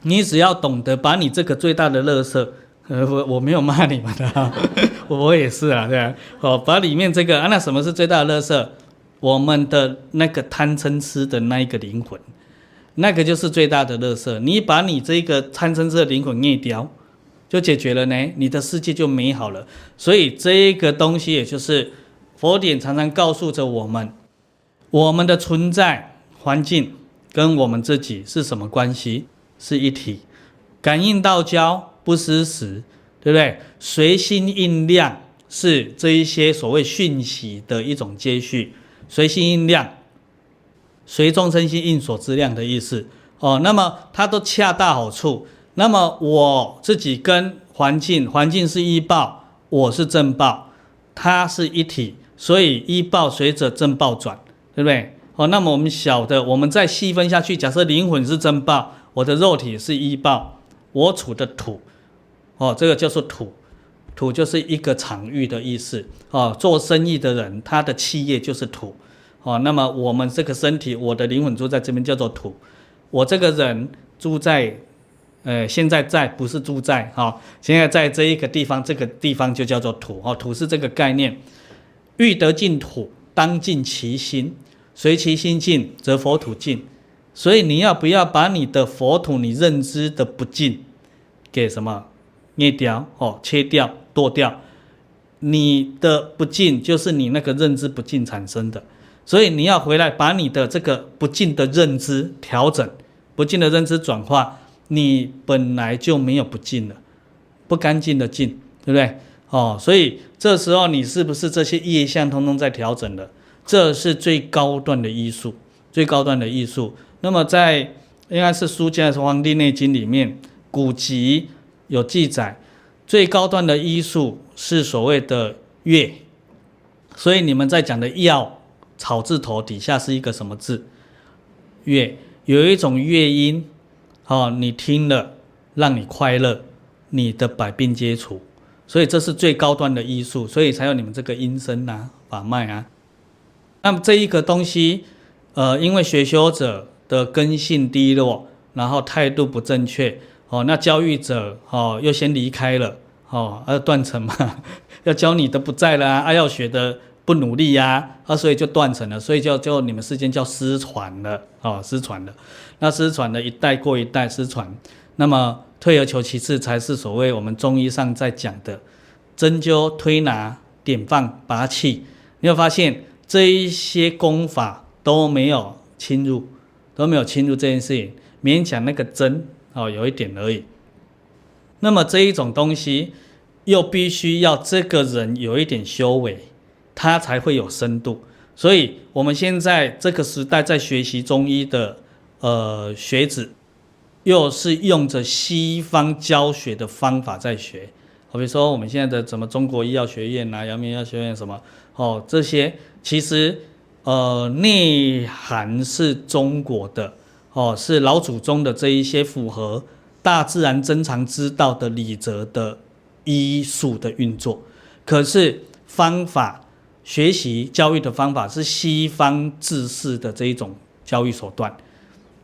你只要懂得把你这个最大的垃圾，呃，我我没有骂你们的，我也是啊，对啊。哦，把里面这个啊，那什么是最大的垃圾？我们的那个贪嗔痴的那一个灵魂，那个就是最大的垃圾。你把你这个贪嗔痴的灵魂灭掉，就解决了呢，你的世界就美好了。所以这个东西，也就是佛典常常告诉着我们，我们的存在环境跟我们自己是什么关系？是一体。感应道交不失时，对不对？随心应量是这一些所谓讯息的一种接续。随心应量，随众生心应所知量的意思哦。那么它都恰到好处。那么我自己跟环境，环境是依报，我是正报，它是一体，所以依报随着正报转，对不对？哦，那么我们晓得，我们再细分下去，假设灵魂是正报，我的肉体是依报，我处的土，哦，这个叫做土。土就是一个场域的意思哦，做生意的人，他的企业就是土哦。那么我们这个身体，我的灵魂住在这边叫做土，我这个人住在，呃，现在在不是住在哈、哦，现在在这一个地方，这个地方就叫做土哦。土是这个概念，欲得净土，当净其心，随其心净，则佛土净。所以你要不要把你的佛土，你认知的不净，给什么灭掉哦，切掉。剁掉，你的不净就是你那个认知不净产生的，所以你要回来把你的这个不净的认知调整，不净的认知转化，你本来就没有不净的，不干净的净，对不对？哦，所以这时候你是不是这些业相通通在调整的？这是最高段的医术，最高段的医术。那么在应该是书家是《黄帝内经》里面古籍有记载，最高段的医术是所谓的乐。所以你们在讲的药草字头底下是一个什么字？乐，有一种乐音，哦，你听了让你快乐，你的百病皆除。所以这是最高端的医术，所以才有你们这个音声啊、法脉啊。那么这一个东西，呃，因为学修者的根性低落，然后态度不正确，哦，那教育者哦又先离开了，哦，要断层嘛，要教你的不在了啊，啊要学的不努力呀，啊，所以就断层了，所以就就你们世间叫失传了，哦，失传了，那失传了一代过一代失传，那么退而求其次，才是所谓我们中医上在讲的针灸、推拿、点放、拔气，你会发现。这一些功法都没有侵入，都没有侵入这件事情，勉强那个针哦有一点而已。那么这一种东西又必须要这个人有一点修为，他才会有深度。所以我们现在这个时代在学习中医的呃学子，又是用着西方教学的方法在学。好比说我们现在的什么中国医药学院啊、阳明医药学院什么哦这些。其实，呃，内涵是中国的，哦，是老祖宗的这一些符合大自然真常之道的理则的医术的运作。可是方法学习教育的方法是西方制式的这一种教育手段，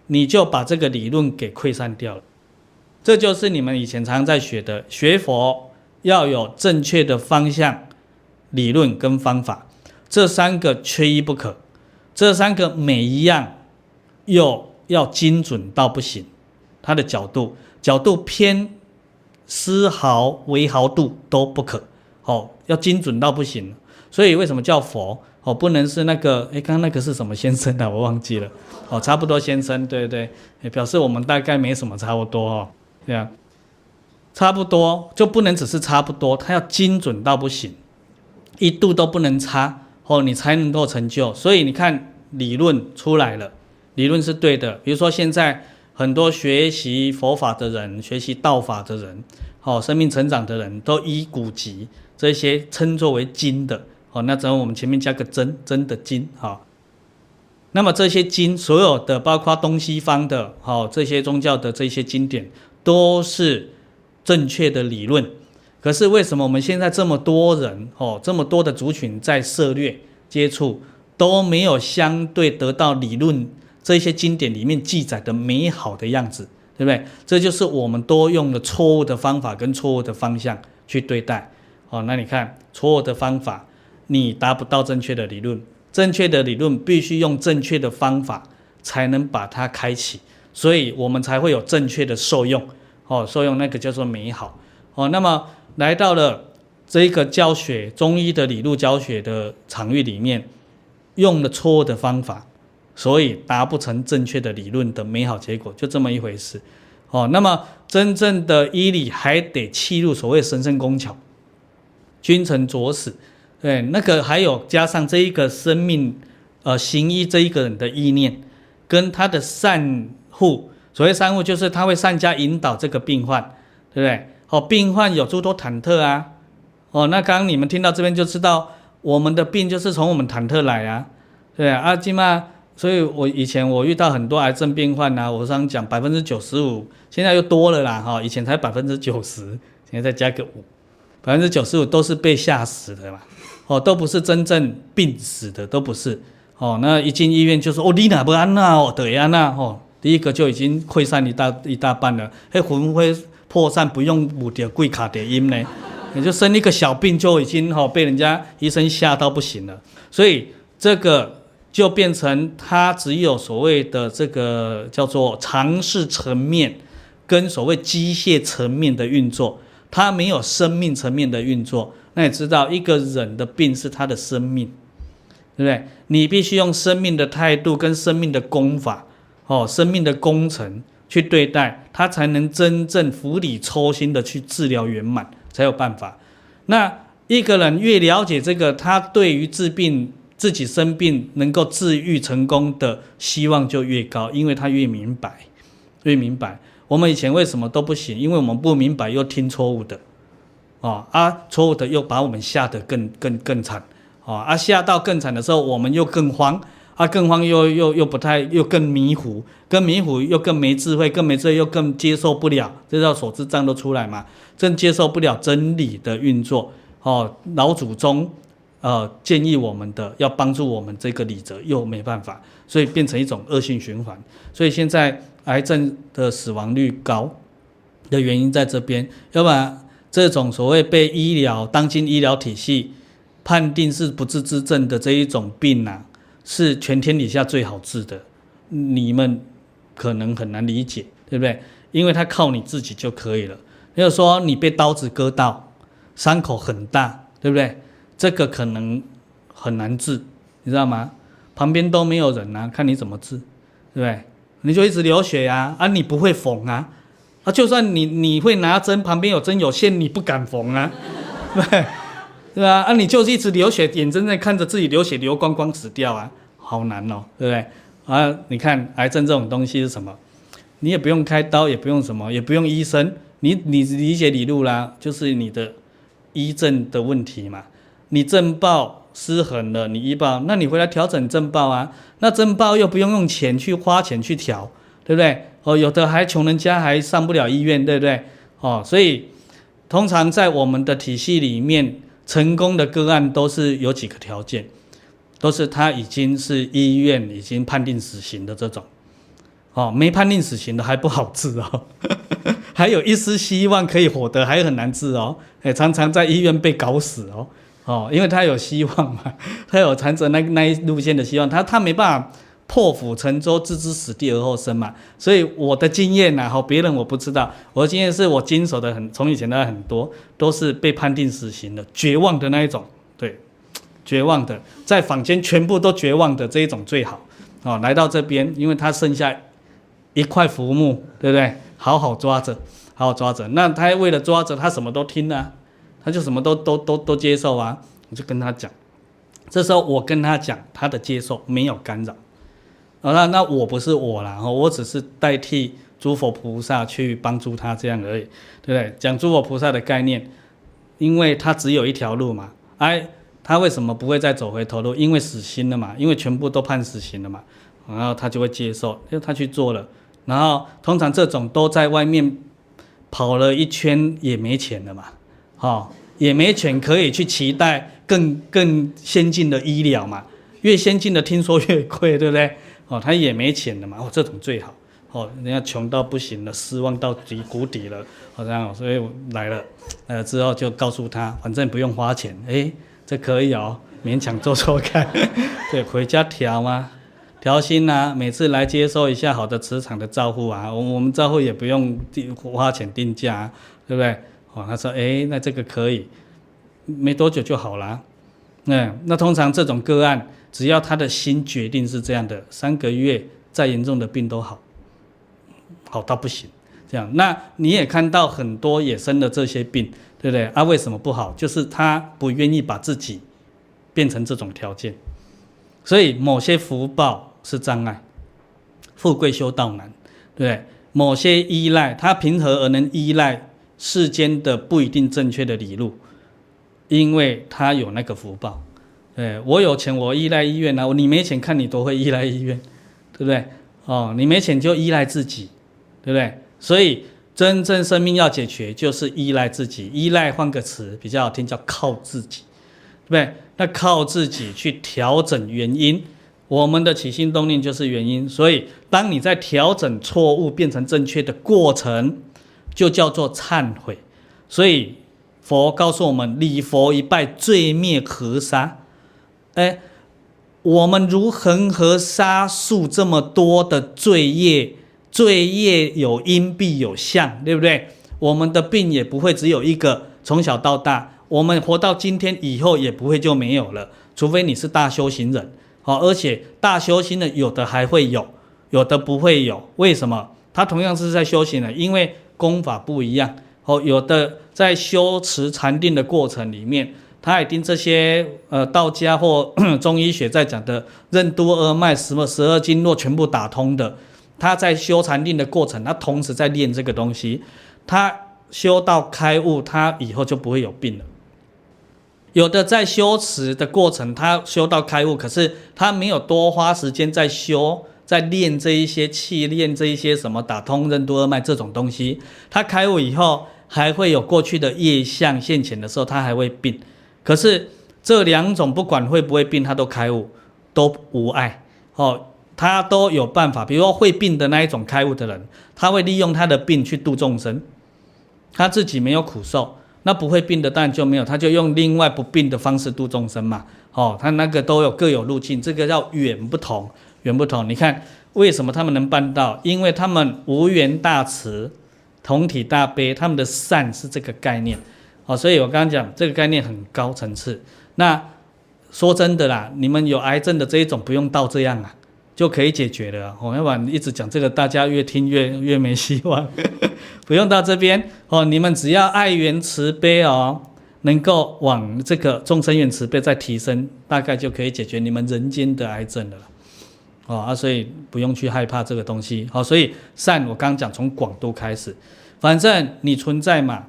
你就把这个理论给溃散掉了。这就是你们以前常常在学的，学佛要有正确的方向、理论跟方法。这三个缺一不可，这三个每一样又要精准到不行，它的角度角度偏丝毫微毫度都不可，哦，要精准到不行。所以为什么叫佛？哦，不能是那个，哎，刚刚那个是什么先生的？我忘记了。哦，差不多先生，对对，也表示我们大概没什么差不多哦，这样，差不多就不能只是差不多，它要精准到不行，一度都不能差。哦，你才能够成就。所以你看，理论出来了，理论是对的。比如说，现在很多学习佛法的人、学习道法的人、哦，生命成长的人都依古籍这些称作为经的。哦，那只要我们前面加个真，真的经。哈、那么这些经，所有的包括东西方的，好、哦，这些宗教的这些经典，都是正确的理论。可是为什么我们现在这么多人哦，这么多的族群在涉猎接触，都没有相对得到理论这些经典里面记载的美好的样子，对不对？这就是我们多用了错误的方法跟错误的方向去对待。哦，那你看错误的方法，你达不到正确的理论，正确的理论必须用正确的方法才能把它开启，所以我们才会有正确的受用。哦，受用那个叫做美好。哦，那么。来到了这个教学中医的理路教学的场域里面，用了错误的方法，所以达不成正确的理论的美好结果，就这么一回事。哦，那么真正的医理还得契入所谓神圣工巧，君臣佐使，对，那个还有加上这一个生命，呃，行医这一个人的意念，跟他的善护，所谓善护就是他会善加引导这个病患，对不对？哦，病患有诸多忐忑啊！哦，那刚刚你们听到这边就知道，我们的病就是从我们忐忑来啊，对啊，阿金嘛，所以我以前我遇到很多癌症病患呐、啊，我常讲百分之九十五，现在又多了啦，哈，以前才百分之九十，现在再加个五，百分之九十五都是被吓死的嘛，哦，都不是真正病死的，都不是，哦，那一进医院就说，哦，你哪不安娜哦，对安娜哦，第一个就已经溃散一大一大半了，嘿，魂飞。破散不用五点贵卡的音呢，你就生一个小病就已经哈被人家医生吓到不行了，所以这个就变成他只有所谓的这个叫做常识层面跟所谓机械层面的运作，他没有生命层面的运作。那你知道一个人的病是他的生命，对不对？你必须用生命的态度跟生命的功法，哦，生命的工程。去对待他，才能真正釜底抽薪的去治疗圆满，才有办法。那一个人越了解这个，他对于治病、自己生病能够治愈成功的希望就越高，因为他越明白，越明白。我们以前为什么都不行？因为我们不明白，又听错误的，哦啊，错误的又把我们吓得更更更惨，哦啊，吓到更惨的时候，我们又更慌。啊、更慌又又又不太又更迷糊，更迷糊又更没智慧，更没智慧又更接受不了，这叫所知障都出来嘛，真接受不了真理的运作。哦，老祖宗呃建议我们的要帮助我们这个理则又没办法，所以变成一种恶性循环。所以现在癌症的死亡率高的原因在这边，要不然这种所谓被医疗当今医疗体系判定是不治之症的这一种病啊。是全天底下最好治的，你们可能很难理解，对不对？因为它靠你自己就可以了。就是说你被刀子割到，伤口很大，对不对？这个可能很难治，你知道吗？旁边都没有人啊，看你怎么治，对不对？你就一直流血呀，啊，啊，你不会缝啊，就算你你会拿针，旁边有针有线，你不敢缝啊，对 对？对吧？啊，你就是一直流血，眼睁睁看着自己流血流光光死掉啊。好难哦，对不对？啊，你看癌症这种东西是什么？你也不用开刀，也不用什么，也不用医生，你你理解理路啦，就是你的医症的问题嘛。你症报失衡了，你医报，那你回来调整症报啊。那症报又不用用钱去花钱去调，对不对？哦，有的还穷人家还上不了医院，对不对？哦，所以通常在我们的体系里面，成功的个案都是有几个条件。都是他已经是医院已经判定死刑的这种，哦，没判定死刑的还不好治哦，还有一丝希望可以活得还很难治哦，哎，常常在医院被搞死哦，哦，因为他有希望嘛，他有缠着那那一路线的希望，他他没办法破釜沉舟，置之死地而后生嘛，所以我的经验呐，哈，别人我不知道，我的经验是我经手的很，从以前到很多都是被判定死刑的，绝望的那一种，对。绝望的，在坊间全部都绝望的这一种最好，哦，来到这边，因为他剩下一块浮木，对不对？好好抓着，好好抓着。那他为了抓着，他什么都听啊，他就什么都都都都接受啊。我就跟他讲，这时候我跟他讲，他的接受没有干扰。哦，那那我不是我啦，我只是代替诸佛菩萨去帮助他这样而已，对不对？讲诸佛菩萨的概念，因为他只有一条路嘛，哎。他为什么不会再走回头路？因为死心了嘛，因为全部都判死刑了嘛，然后他就会接受，因为他去做了。然后通常这种都在外面跑了一圈也没钱了嘛，哦，也没钱可以去期待更更先进的医疗嘛，越先进的听说越贵，对不对？哦，他也没钱了嘛，哦，这种最好，哦，人家穷到不行了，失望到底谷底了，好这样，所以我来了，呃之后就告诉他，反正不用花钱，诶。这可以哦，勉强做做看，对，回家调嘛，调心呐、啊，每次来接受一下好的磁场的照护啊，我我们照护也不用定花钱定价、对不对？哦，他说，哎，那这个可以，没多久就好了。嗯那通常这种个案，只要他的心决定是这样的，三个月再严重的病都好，好到不行。这样，那你也看到很多也生了这些病。对不对？啊，为什么不好？就是他不愿意把自己变成这种条件，所以某些福报是障碍，富贵修道难，对不对？某些依赖，他平和而能依赖世间的不一定正确的理路？因为他有那个福报。对，我有钱，我依赖医院啊；你没钱，看你多会依赖医院，对不对？哦，你没钱就依赖自己，对不对？所以。真正生命要解决，就是依赖自己。依赖换个词比较好听，叫靠自己，对不对？那靠自己去调整原因，我们的起心动念就是原因。所以，当你在调整错误变成正确的过程，就叫做忏悔。所以，佛告诉我们：礼佛一拜，罪灭河沙。哎，我们如恒河沙数这么多的罪业。罪业有因必有相，对不对？我们的病也不会只有一个，从小到大，我们活到今天以后也不会就没有了，除非你是大修行人，好，而且大修行的有的还会有，有的不会有，为什么？他同样是在修行的，因为功法不一样，哦，有的在修持禅定的过程里面，他一定这些呃道家或 中医学在讲的任督二脉什么十二经络全部打通的，他在修禅定的过程，他同时在练这个东西，他修到开悟，他以后就不会有病了。有的在修持的过程，他修到开悟，可是他没有多花时间在修，在练这一些气，练这一些什么打通任督二脉这种东西。他开悟以后，还会有过去的业相现前的时候，他还会病。可是这两种不管会不会病，他都开悟，都无碍哦，他都有办法。比如说会病的那一种开悟的人，他会利用他的病去度众生，他自己没有苦受。那不会病的当然就没有，他就用另外不病的方式度众生嘛。哦，他那个都有各有路径，这个叫远不同，远不同。你看为什么他们能办到？因为他们无缘大慈，同体大悲，他们的善是这个概念。哦，所以我刚刚讲这个概念很高层次。那说真的啦，你们有癌症的这一种不用到这样啊。就可以解决了哦，要不然一直讲这个，大家越听越越没希望。不用到这边哦，你们只要爱缘慈悲哦，能够往这个众生缘慈悲再提升，大概就可以解决你们人间的癌症了哦啊，所以不用去害怕这个东西。好，所以善我刚刚讲从广度开始，反正你存在嘛。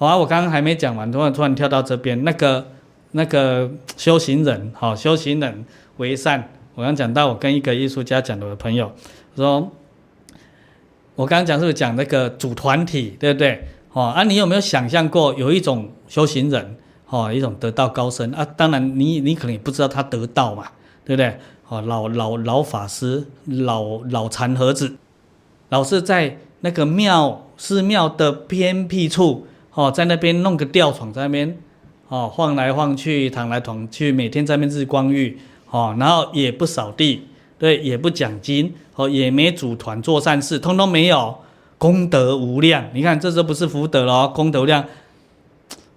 好啊，我刚刚还没讲完，突然突然跳到这边，那个那个修行人，好，修行人为善。我刚讲到，我跟一个艺术家讲的，我的朋友说，我刚刚讲是不是讲那个组团体，对不对？哦，啊，你有没有想象过有一种修行人，哦，一种得道高僧啊？当然你，你你可能也不知道他得道嘛，对不对？哦，老老老法师，老老禅和子，老是在那个庙寺庙的偏僻处，哦，在那边弄个吊床，在那边哦晃来晃去，躺来躺去，每天在那边日光浴。哦，然后也不扫地，对，也不讲经，哦，也没组团做善事，通通没有，功德无量。你看，这都不是福德了，功德无量，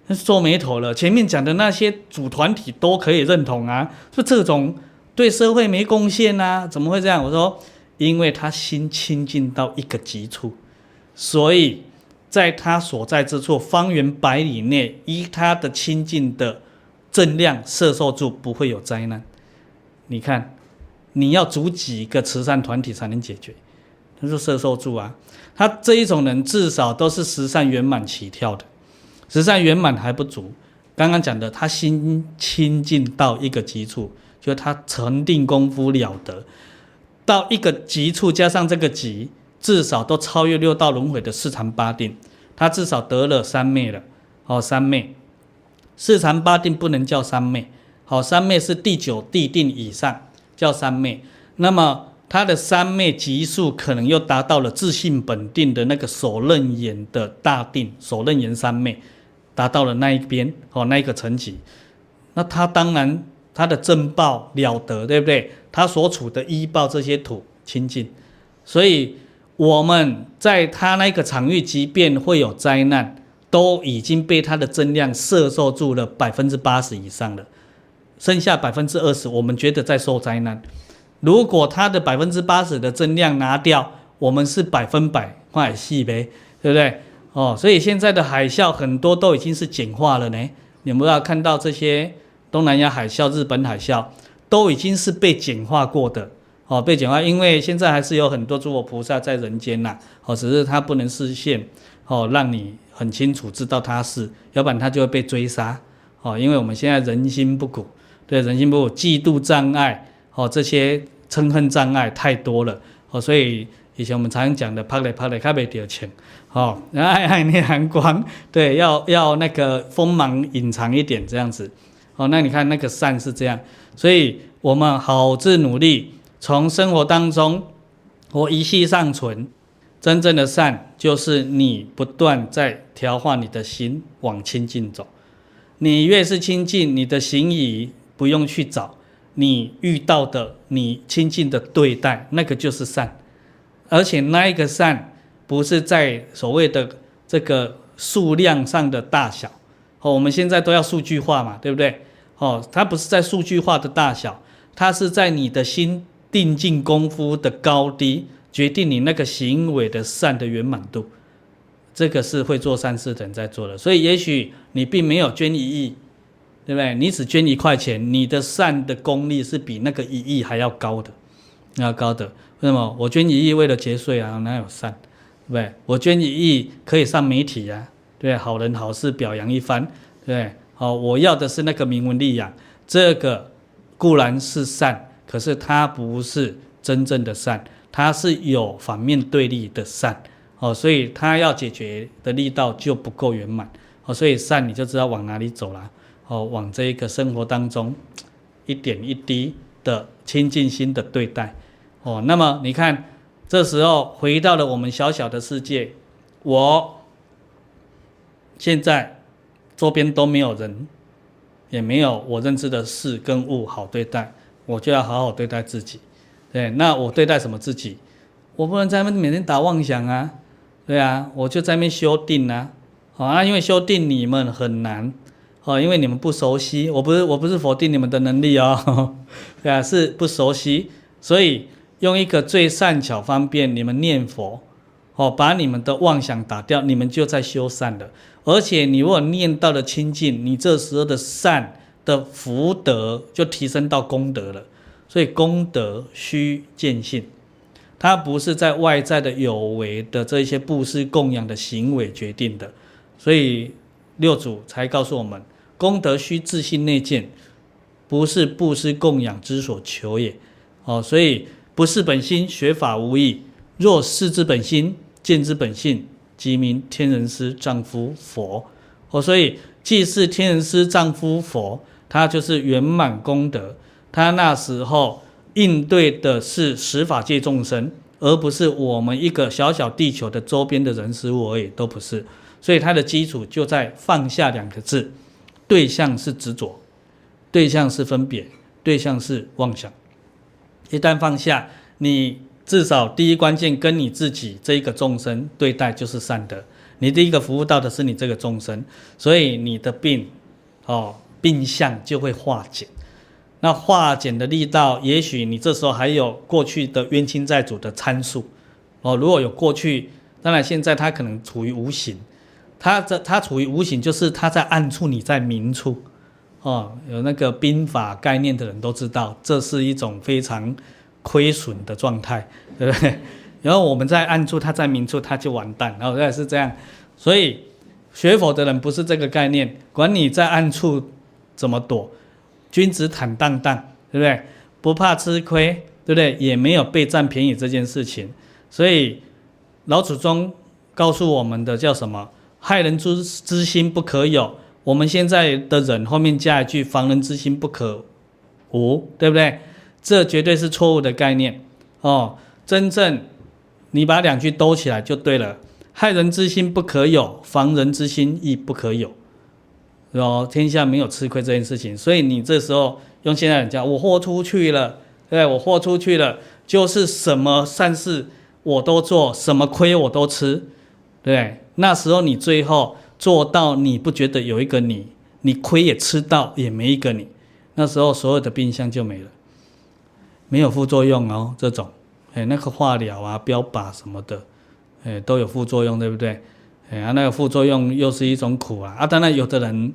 那是皱眉头了。前面讲的那些组团体都可以认同啊，说这种对社会没贡献啊，怎么会这样？我说，因为他心清净到一个极处，所以在他所在之处，方圆百里内，依他的清净的正量摄受住，不会有灾难。你看，你要组几个慈善团体才能解决？他说摄受住啊，他这一种人至少都是十善圆满起跳的，十善圆满还不足。刚刚讲的，他心清净到一个极处，就是他禅定功夫了得，到一个极处，加上这个极，至少都超越六道轮回的四禅八定，他至少得了三昧了。哦，三昧，四禅八定不能叫三昧。好，三昧是第九地定以上叫三昧，那么他的三昧级数可能又达到了自性本定的那个首楞严的大定，首楞严三昧达到了那一边哦，那一个层级，那他当然他的正报了得，对不对？他所处的依报这些土清净，所以我们在他那个场域，即便会有灾难，都已经被他的增量摄受住了百分之八十以上了。剩下百分之二十，我们觉得在受灾难。如果它的百分之八十的增量拿掉，我们是百分百坏细呗，对不对？哦，所以现在的海啸很多都已经是简化了呢。你们要看到这些东南亚海啸、日本海啸，都已经是被简化过的。哦，被简化，因为现在还是有很多诸佛菩萨在人间呐。哦，只是他不能示现，哦，让你很清楚知道他是，要不然他就会被追杀。哦，因为我们现在人心不古。对人心不古嫉妒障碍，哦，这些嗔恨障碍太多了，哦，所以以前我们常讲的“拍来拍来，卡不掉钱”，哦，爱爱内含光，对，要要那个锋芒隐藏一点这样子，哦，那你看那个善是这样，所以我们好自努力，从生活当中，我一息尚存，真正的善就是你不断在调化你的心往清净走，你越是清净，你的行仪。不用去找你遇到的你亲近的对待，那个就是善，而且那一个善不是在所谓的这个数量上的大小，哦，我们现在都要数据化嘛，对不对？哦，它不是在数据化的大小，它是在你的心定静功夫的高低决定你那个行为的善的圆满度，这个是会做善事的人在做的。所以也许你并没有捐一亿，对不对？你只捐一块钱，你的善的功力是比那个一亿还要高的，要高的。为什么？我捐一亿为了节税啊，哪有善？对不对？我捐一亿可以上媒体啊，对，好人好事表扬一番，对，好，我要的是那个名闻利养，这个固然是善，可是它不是真正的善。它是有反面对立的善，哦，所以它要解决的力道就不够圆满，哦，所以善你就知道往哪里走了，哦，往这一个生活当中一点一滴的亲近心的对待，哦，那么你看这时候回到了我们小小的世界，我现在周边都没有人，也没有我认知的事跟物好对待，我就要好好对待自己。对，那我对待什么自己？我不能在那边每天打妄想啊，对啊，我就在那边修定啊，好啊，因为修定你们很难，哦，因为你们不熟悉，我不是我不是否定你们的能力哦，对啊，是不熟悉，所以用一个最善巧方便，你们念佛，哦，把你们的妄想打掉，你们就在修善了，而且你如果念到了清净，你这时候的善的福德就提升到功德了。所以功德须见性，它不是在外在的有为的这些布施供养的行为决定的，所以六祖才告诉我们，功德须自性内见，不是布施供养之所求也。哦，所以不是本心，学法无益。若识之本心，见之本性，即名天人师丈夫佛。哦，所以既是天人师丈夫佛，他就是圆满功德。他那时候应对的是十法界众生，而不是我们一个小小地球的周边的人事物而已，都不是。所以他的基础就在放下两个字，对象是执着，对象是分别，对象是妄想。一旦放下，你至少第一关键跟你自己这一个众生对待就是善的，你第一个服务到的是你这个众生，所以你的病，哦，病相就会化解。那化解的力道，也许你这时候还有过去的冤亲债主的参数，哦，如果有过去，当然现在他可能处于无形，他这他处于无形，就是他在暗处，你在明处，哦，有那个兵法概念的人都知道，这是一种非常亏损的状态，对不对？然后我们在暗处，他在明处，他就完蛋，然后也是这样，所以学佛的人不是这个概念，管你在暗处怎么躲。君子坦荡荡，对不对？不怕吃亏，对不对？也没有被占便宜这件事情。所以老祖宗告诉我们的叫什么？害人之之心不可有。我们现在的人后面加一句防人之心不可无，对不对？这绝对是错误的概念哦。真正你把两句兜起来就对了。害人之心不可有，防人之心亦不可有。哦，天下没有吃亏这件事情，所以你这时候用现在人讲，我豁出去了，对，我豁出去了，就是什么善事我都做，什么亏我都吃，对，那时候你最后做到，你不觉得有一个你，你亏也吃到，也没一个你，那时候所有的病相就没了，没有副作用哦，这种，哎，那个化疗啊、标靶什么的，哎，都有副作用，对不对？哎呀，那个副作用又是一种苦啊！啊，当然有的人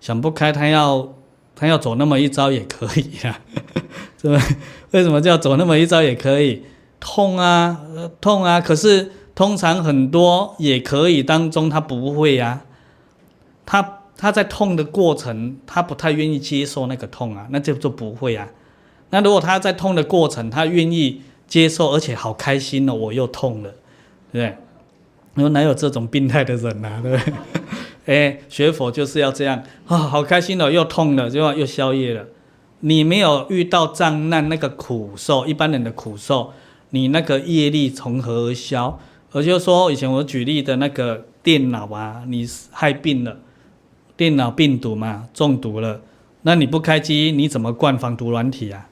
想不开，他要他要走那么一招也可以呀，是吧？为什么叫走那么一招也可以？痛啊，痛啊！可是通常很多也可以当中，他不会呀，他他在痛的过程，他不太愿意接受那个痛啊，那就就不会啊。那如果他在痛的过程，他愿意接受，而且好开心哦，我又痛了，对不对？你说哪有这种病态的人呐？对不对？哎，学佛就是要这样啊、好开心了，又痛了，就又消业了。你没有遇到障难那个苦受，一般人的苦受，你那个业力从何而消？我就说以前我举例的那个电脑啊，你害病了，电脑病毒嘛，中毒了，那你不开机，你怎么灌防毒软体啊？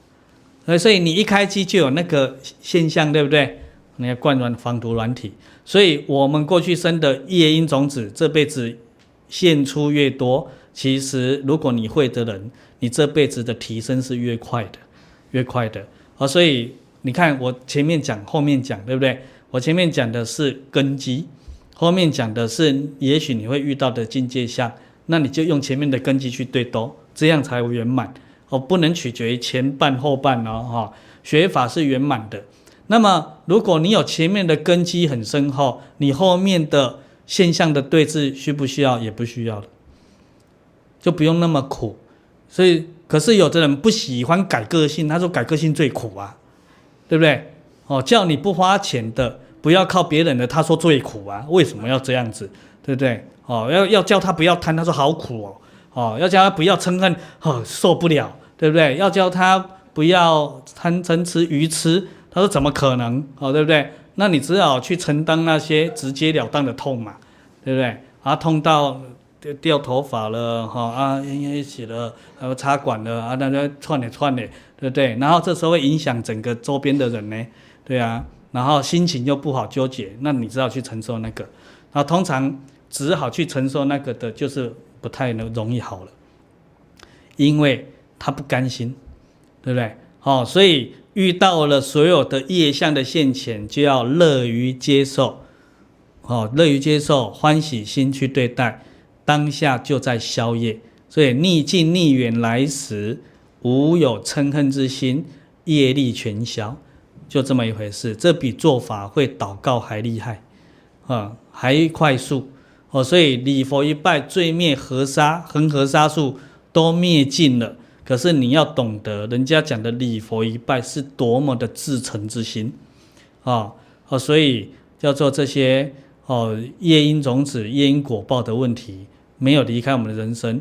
所以你一开机就有那个现象，对不对？你要灌软防毒软体。所以，我们过去生的业因种子，这辈子献出越多，其实如果你会的人，你这辈子的提升是越快的，越快的。啊，所以你看我前面讲，后面讲，对不对？我前面讲的是根基，后面讲的是也许你会遇到的境界相，那你就用前面的根基去对多，这样才圆满哦，不能取决于前半后半哦哈。学法是圆满的，那么如果你有前面的根基很深厚，你后面的现象的对治需不需要？也不需要了，就不用那么苦。所以，可是有的人不喜欢改个性，他说改个性最苦啊，对不对？哦，叫你不花钱的，不要靠别人的，他说最苦啊，为什么要这样子？对不对？哦，要要叫他不要贪，他说好苦哦。哦，要叫他不要嗔恨，哦，受不了，对不对？要叫他不要贪嗔痴愚痴，他说怎么可能？哦，对不对？那你只好去承担那些直截了当的痛嘛，对不对？啊，痛到。掉掉头发了，哈啊，奄奄一息了，还有插管了啊，那那串的串的，对不对？然后这时候会影响整个周边的人呢，对啊，然后心情又不好纠结，那你只好去承受那个，那通常只好去承受那个的，就是不太能容易好了，因为他不甘心，对不对？好，所以遇到了所有的业相的现前，就要乐于接受，哦，乐于接受，欢喜心去对待。当下就在消业，所以逆境逆缘来时，无有嗔恨之心，业力全消，就这么一回事。这比做法会祷告还厉害，啊，还快速哦。所以礼佛一拜，罪灭河沙，恒河沙数都灭尽了。可是你要懂得，人家讲的礼佛一拜是多么的至诚之心，啊，哦，所以叫做这些哦业因种子、业因果报的问题。没有离开我们的人生，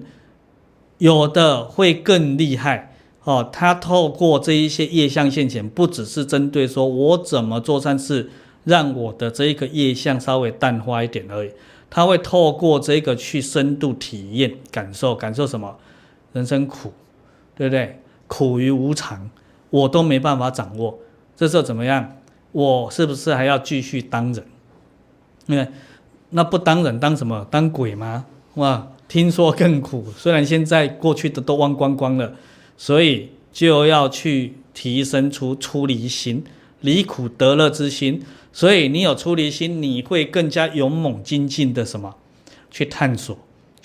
有的会更厉害哦。他透过这一些业相现前，不只是针对说我怎么做善事，让我的这一个业相稍微淡化一点而已。他会透过这个去深度体验、感受，感受什么？人生苦，对不对？苦于无常，我都没办法掌握。这时候怎么样？我是不是还要继续当人？因为那不当人当什么？当鬼吗？哇，听说更苦。虽然现在过去的都忘光光了，所以就要去提升出出离心、离苦得乐之心。所以你有出离心，你会更加勇猛精进的什么？去探索、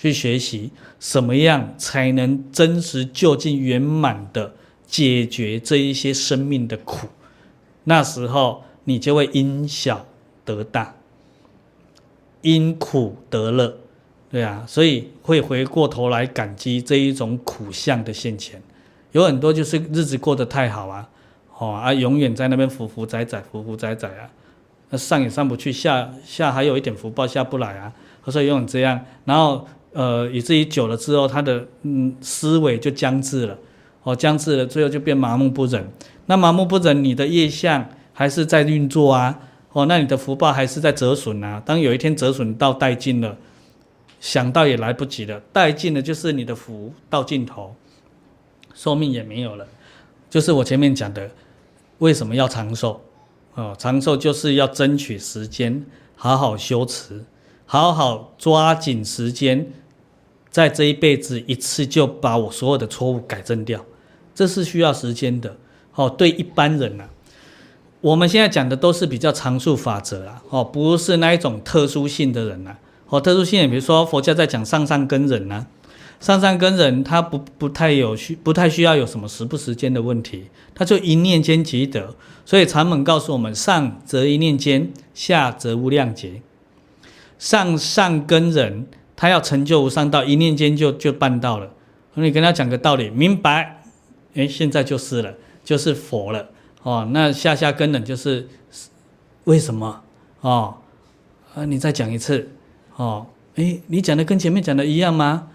去学习，什么样才能真实就近圆满的解决这一些生命的苦？那时候你就会因小得大，因苦得乐。对啊，所以会回过头来感激这一种苦相的现前，有很多就是日子过得太好啊，哦啊，永远在那边浮浮载载，浮浮载载啊，那上也上不去，下下还有一点福报下不来啊，所以永远这样，然后呃，以至于久了之后，他的嗯思维就僵滞了，哦，僵滞了，最后就变麻木不仁。那麻木不仁，你的业相还是在运作啊，哦，那你的福报还是在折损啊。当有一天折损到殆尽了。想到也来不及了，殆尽了就是你的福到尽头，寿命也没有了。就是我前面讲的，为什么要长寿？哦，长寿就是要争取时间，好好修持，好好抓紧时间，在这一辈子一次就把我所有的错误改正掉，这是需要时间的。哦，对一般人啊，我们现在讲的都是比较常数法则啊，哦，不是那一种特殊性的人啊。哦，特殊性也比如说佛教在讲上上根人呐、啊，上上根人他不不太有需不太需要有什么时不时间的问题，他就一念间即得。所以禅门告诉我们，上则一念间，下则无量劫。上上根人他要成就无上道，一念间就就办到了。你跟他讲个道理，明白？诶，现在就是了，就是佛了。哦，那下下根人就是为什么？哦，啊，你再讲一次。哦，诶，你讲的跟前面讲的一样吗？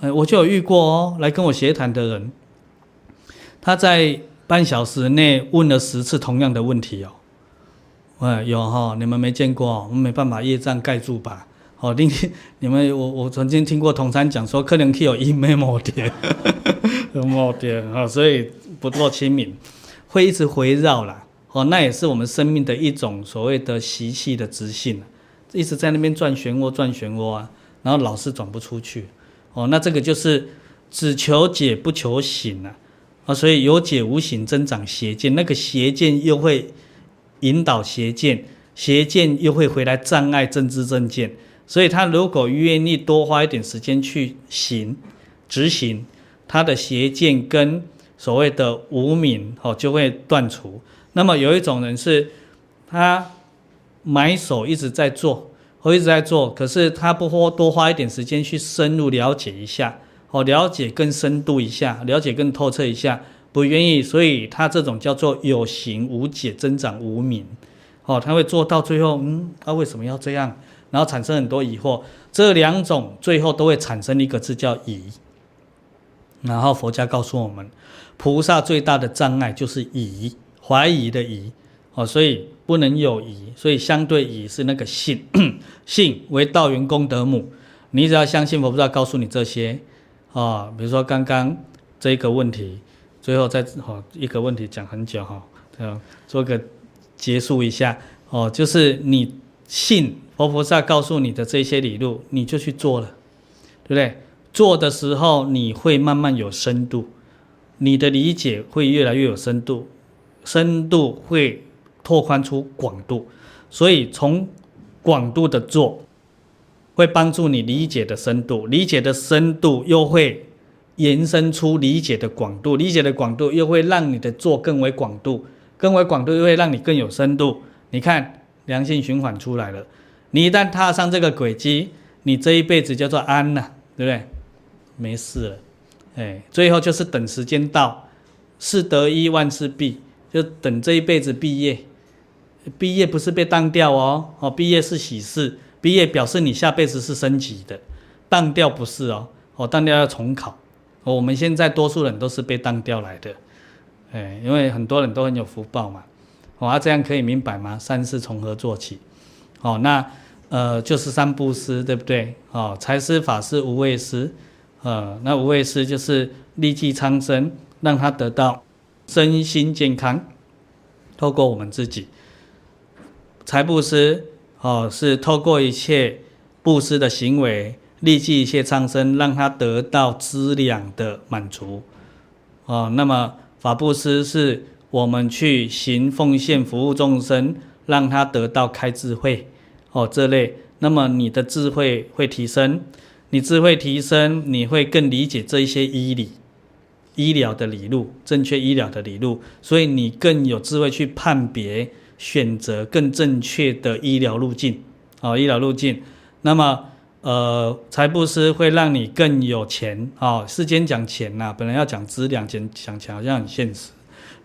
呃，我就有遇过哦，来跟我协谈的人，他在半小时内问了十次同样的问题哦。哎，有哈、哦，你们没见过，我们没办法业障盖住吧？哦，你你们，我我曾经听过同参讲说，可能可以有一没某点，某点啊，所以不做亲民，会一直回绕啦。哦，那也是我们生命的一种所谓的习气的直性。一直在那边转漩涡，转漩涡啊，然后老是转不出去，哦，那这个就是只求解不求醒啊，啊，所以有解无醒增长邪见，那个邪见又会引导邪见，邪见又会回来障碍正知正见。所以他如果愿意多花一点时间去行执行，他的邪见跟所谓的无明哦就会断除。那么有一种人是，他买手一直在做，或一直在做，可是他不花多花一点时间去深入了解一下，哦，了解更深度一下，了解更透彻一下，不愿意，所以他这种叫做有形无解，增长无明，哦，他会做到最后，嗯，他为什么要这样？然后产生很多疑惑，这两种最后都会产生一个字叫疑。然后佛家告诉我们，菩萨最大的障碍就是疑，怀疑的疑，哦，所以不能有疑，所以相对疑是那个信，信为道源功德母，你只要相信佛菩萨告诉你这些，啊，比如说刚刚这一个问题，最后再哦一个问题讲很久哈，这样做个结束一下，哦，就是你信。佛菩萨告诉你的这些理路，你就去做了，对不对？做的时候你会慢慢有深度，你的理解会越来越有深度，深度会拓宽出广度，所以从广度的做，会帮助你理解的深度，理解的深度又会延伸出理解的广度，理解的广度又会让你的做更为广度，更为广度又会让你更有深度。你看良性循环出来了。你一旦踏上这个轨迹，你这一辈子叫做安呐，对不对？没事了，哎，最后就是等时间到，事得一万事毕，就等这一辈子毕业。毕业不是被当掉哦，哦，毕业是喜事，毕业表示你下辈子是升级的，当掉不是哦，哦，当掉要重考。我们现在多数人都是被当掉来的，哎，因为很多人都很有福报嘛，哦，啊，这样可以明白吗？三世从何做起？哦，那。呃，就是三布施，对不对？哦，财施、法施、无畏施，呃，那无畏施就是利济苍生，让他得到身心健康，透过我们自己。财布施，哦，是透过一切布施的行为，利济一切苍生，让他得到资粮的满足。哦，那么法布施是我们去行奉献，服务众生，让他得到开智慧。哦，这类，那么你的智慧会提升，你智慧提升，你会更理解这一些医理、医疗的理路，正确医疗的理路，所以你更有智慧去判别、选择更正确的医疗路径。哦，医疗路径，那么呃，财布施会让你更有钱。哦，世间讲钱呐、本来要讲资粮，讲讲钱好像很现实，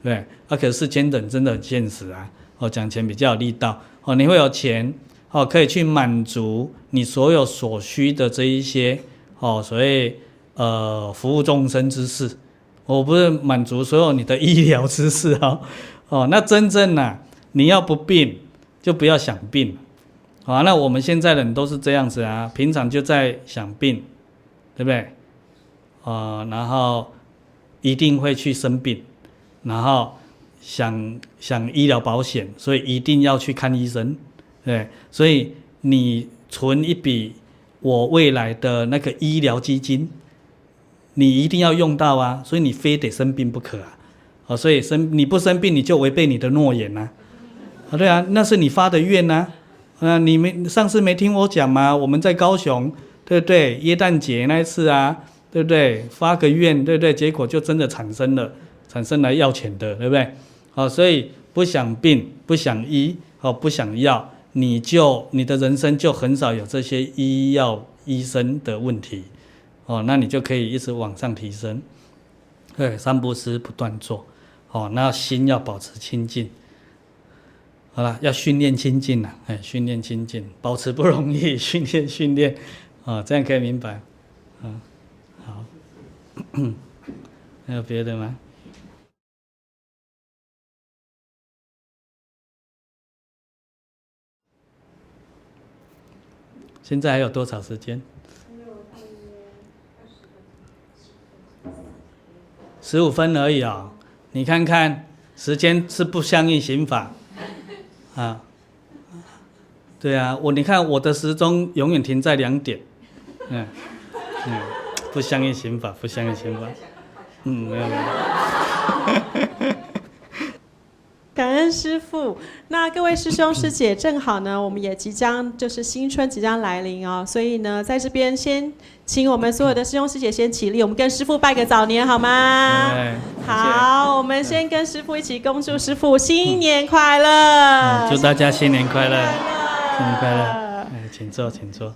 对，啊，可是世间人真的很现实啊。哦，讲钱比较有力道。哦，你会有钱。哦，可以去满足你所有所需的这一些哦，所谓呃服务众生之事，我不是满足所有你的医疗之事哦，哦，那真正呐、啊，你要不病就不要想病，啊，那我们现在人都是这样子啊，平常就在想病，对不对？啊、然后一定会去生病，然后想想医疗保险，所以一定要去看医生。对，所以你存一笔我未来的那个医疗基金，你一定要用到啊，所以你非得生病不可啊，啊，所以生你不生病你就违背你的诺言呐，啊，对啊，那是你发的愿呐，啊，你没上次没听我讲吗？我们在高雄，对不对？耶诞节那一次啊，对不对？发个愿，对不对？结果就真的产生了，产生来要钱的，对不对？好，所以不想病，不想医，好，不想要。你就你的人生就很少有这些医药医生的问题，哦，那你就可以一直往上提升。对，三布施不断做，哦，那心要保持清净。好了，要训练清净了，哎，训练清净，保持不容易，训 练训练，啊，这样可以明白，嗯，好，还有别的吗？现在还有多少时间？十五分而已啊、你看看，时间是不相应刑法啊。对啊，我你看我的时钟永远停在两点。嗯嗯，不相应刑法，不相应刑法。嗯，没有没有。感恩师父。那各位师兄师姐，正好呢，我们也即将就是新春即将来临哦，所以呢，在这边先请我们所有的师兄师姐先起立，我们跟师父拜个早年好吗？对好，我们先跟师父一起恭祝师父新年快乐，祝大家新年快乐，新年快乐。哎，请坐，请坐。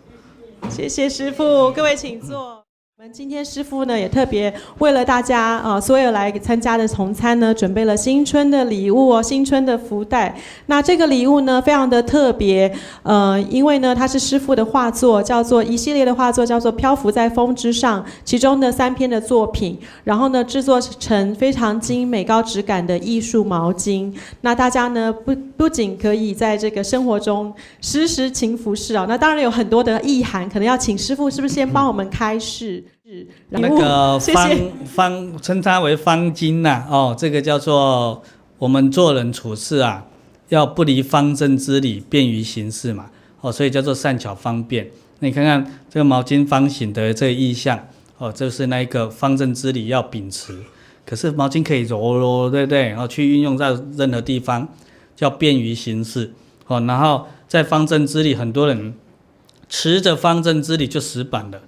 谢谢师父，各位请坐。我们今天师傅呢也特别为了大家啊、所有来参加的同餐呢，准备了新春的礼物哦，新春的福袋。那这个礼物呢，非常的特别，呃，因为呢，它是师傅的画作，叫做一系列的画作，叫做《漂浮在风之上》，其中的三篇的作品，然后呢，制作成非常精美、高质感的艺术毛巾。那大家呢，不不仅可以在这个生活中时时勤拂拭啊，那当然有很多的意涵，可能要请师傅是不是先帮我们开示？是那个方方称它为方巾呐、啊，哦，这个叫做我们做人处事啊，要不离方正之理，便于行事嘛，哦，所以叫做善巧方便。那你看看这个毛巾方形的这个意象，哦，就是那一个方正之理要秉持。可是毛巾可以揉揉，对不对？然后去运用在任何地方，叫便于行事。哦，然后在方正之理，很多人持着方正之理就死板了。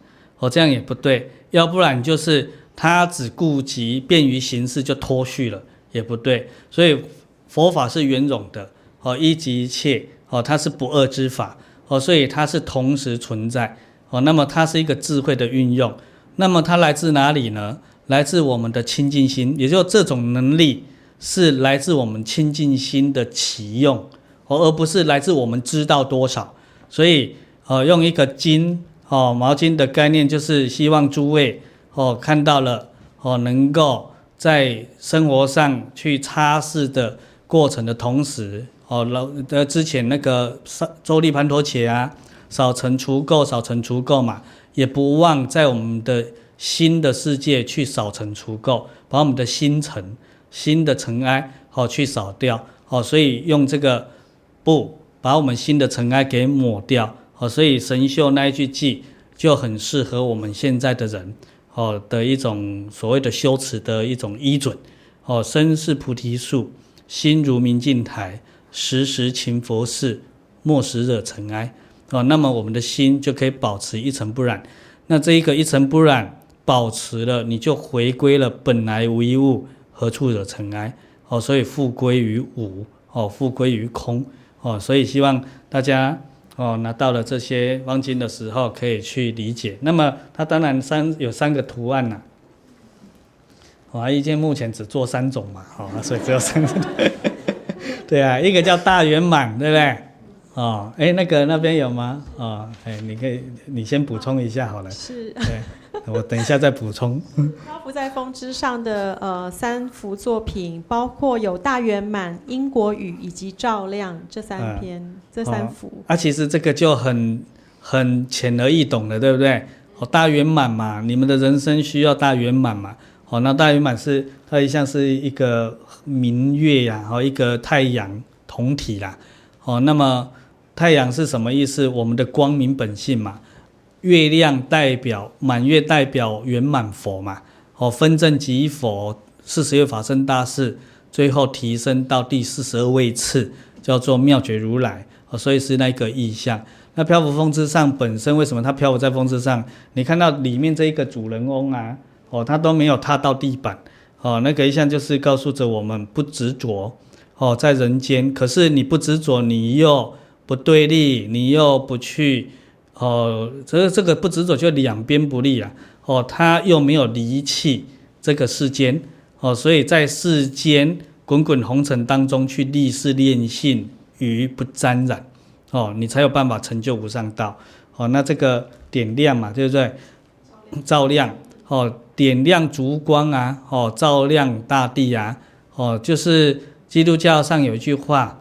哦，这样也不对，要不然就是他只顾及便于行事就脱序了，也不对。所以佛法是圆融的，哦，一即一切，哦，它是不二之法，哦，所以它是同时存在，哦，那么它是一个智慧的运用，那么它来自哪里呢？来自我们的清净心，也就是这种能力是来自我们清净心的启用，哦，而不是来自我们知道多少。所以，呃，用一个经。哦，毛巾的概念就是希望诸位哦看到了哦，能够在生活上去擦拭的过程的同时，哦老的之前那个周利盘陀伽啊，扫尘除垢，扫尘除垢嘛，也不忘在我们的新的世界去扫尘除垢，把我们的心尘、新的尘埃哦去扫掉哦，所以用这个布把我们新的尘埃给抹掉。哦，所以神秀那一句偈就很适合我们现在的人，哦的一种所谓的修持的一种依准。哦，身是菩提树，心如明镜台，时时勤佛事，莫使惹尘埃。哦，那么我们的心就可以保持一尘不染。那这一个一尘不染保持了，你就回归了本来无一物，何处惹尘埃？哦，所以复归于无，哦，复归于空。哦，所以希望大家。哦，拿到了这些方巾的时候，可以去理解。那么它当然三有三个图案呐、啊。华严经目前只做三种嘛，哦，所以只有三种。对啊，一个叫大圆满，对不对？哦，哎，那个那边有吗？哦，哎，你可以，你先补充一下好了。是。对。我等一下再补充。漂浮在风之上的呃三幅作品，包括有大圆满、英国语以及照亮这三篇，呃、这三幅。啊，其实这个就很很浅而易懂的，对不对？哦，大圆满嘛，你们的人生需要大圆满嘛。哦，那大圆满是它一向是一个明月呀，哦，一个太阳同体啦。哦，那么太阳是什么意思？我们的光明本性嘛。月亮代表满月，代表圆满佛嘛。哦，分正即佛，四十月法身大士，最后提升到第四十二位次，叫做妙觉如来。哦，所以是那个意象。那漂浮风之上本身为什么它漂浮在风之上？你看到里面这一个主人翁啊，哦，他都没有踏到地板。哦，那个意象就是告诉着我们不执着。哦，在人间，可是你不执着，你又不对立，你又不去。哦，这这个不执着就两边不利啊！哦，他又没有离弃这个世间，哦，所以在世间滚滚红尘当中去立事练性于不沾染，哦，你才有办法成就无上道。哦，那这个点亮嘛，对不对？照亮，哦，点亮烛光啊，哦，照亮大地啊，哦，就是基督教上有一句话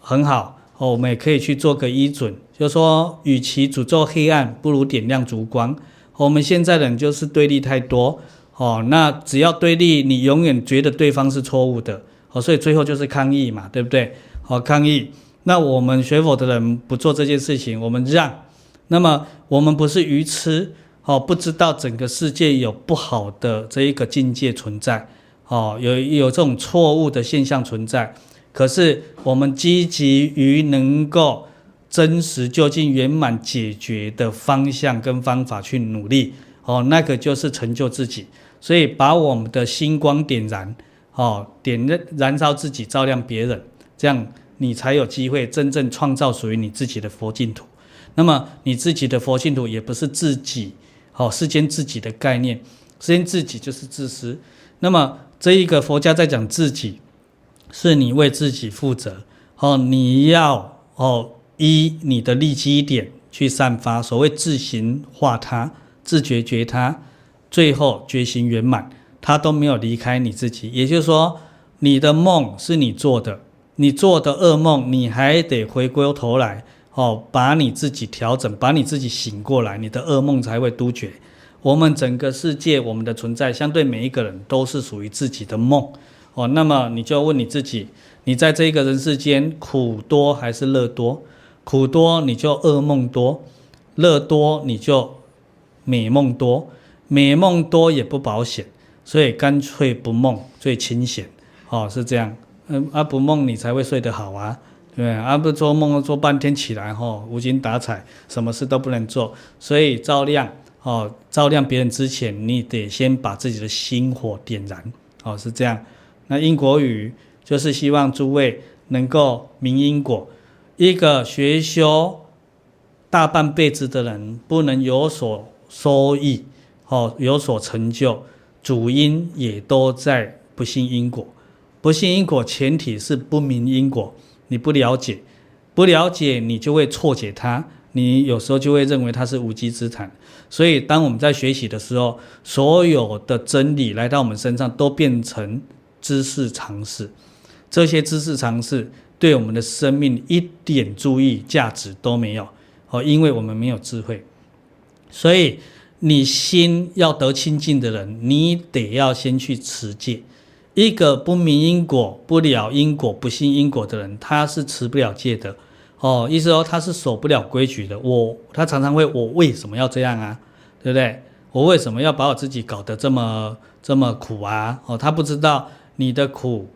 很好，哦，我们也可以去做个依准。就说，与其诅咒黑暗，不如点亮烛光。我们现在人就是对立太多，哦，那只要对立，你永远觉得对方是错误的，哦，所以最后就是抗议嘛，对不对？好，抗议。那我们学佛的人不做这件事情，我们让。那么我们不是愚痴，哦，不知道整个世界有不好的这一个境界存在，哦，有有这种错误的现象存在。可是我们积极于能够真实究竟圆满解决的方向跟方法去努力，哦，那个就是成就自己。所以把我们的星光点燃，哦，点燃燃烧自己，照亮别人，这样你才有机会真正创造属于你自己的佛净土。那么你自己的佛净土也不是自己，哦，世间自己的概念，世间自己就是自私。那么这一个佛家在讲自己，是你为自己负责，哦，你要哦依你的利基点去散发，所谓自行化他，自觉觉他，最后觉行圆满，他都没有离开你自己。也就是说，你的梦是你做的，你做的噩梦，你还得回过头来。哦，把你自己调整，把你自己醒过来，你的噩梦才会杜绝。我们整个世界，我们的存在，相对每一个人都是属于自己的梦。哦，那么你就问你自己：你在这一个人世间，苦多还是乐多？苦多你就噩梦多，乐多你就美梦多。美梦多也不保险，所以干脆不梦最清闲。哦，是这样。嗯，啊不梦你才会睡得好啊。对，而不做梦做半天起来吼，无精打采，什么事都不能做。所以照亮哦，照亮别人之前，你得先把自己的心火点燃哦，是这样。那因果语就是希望诸位能够明因果。一个学修大半辈子的人，不能有所收益哦，有所成就，主因也都在不信因果。不信因果，前提是不明因果。你不了解，不了解，你就会错解它。你有时候就会认为它是无稽之谈。所以，当我们在学习的时候，所有的真理来到我们身上，都变成知识常识。这些知识常识对我们的生命一点注意价值都没有哦，因为我们没有智慧。所以，你心要得清净的人，你得要先去持戒。一个不明因果、不了因果、不信因果的人，他是持不了戒的，哦，意思说他是守不了规矩的。我他常常会，我为什么要这样啊？对不对？我为什么要把我自己搞得这么这么苦啊？哦，他不知道你的苦，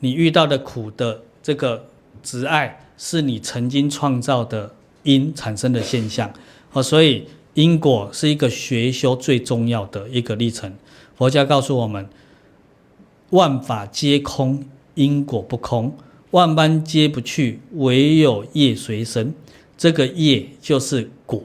你遇到的苦的这个执爱，是你曾经创造的因产生的现象，哦，所以因果是一个学修最重要的一个历程。佛家告诉我们。万法皆空，因果不空；万般皆不去，唯有业随身。这个业就是果，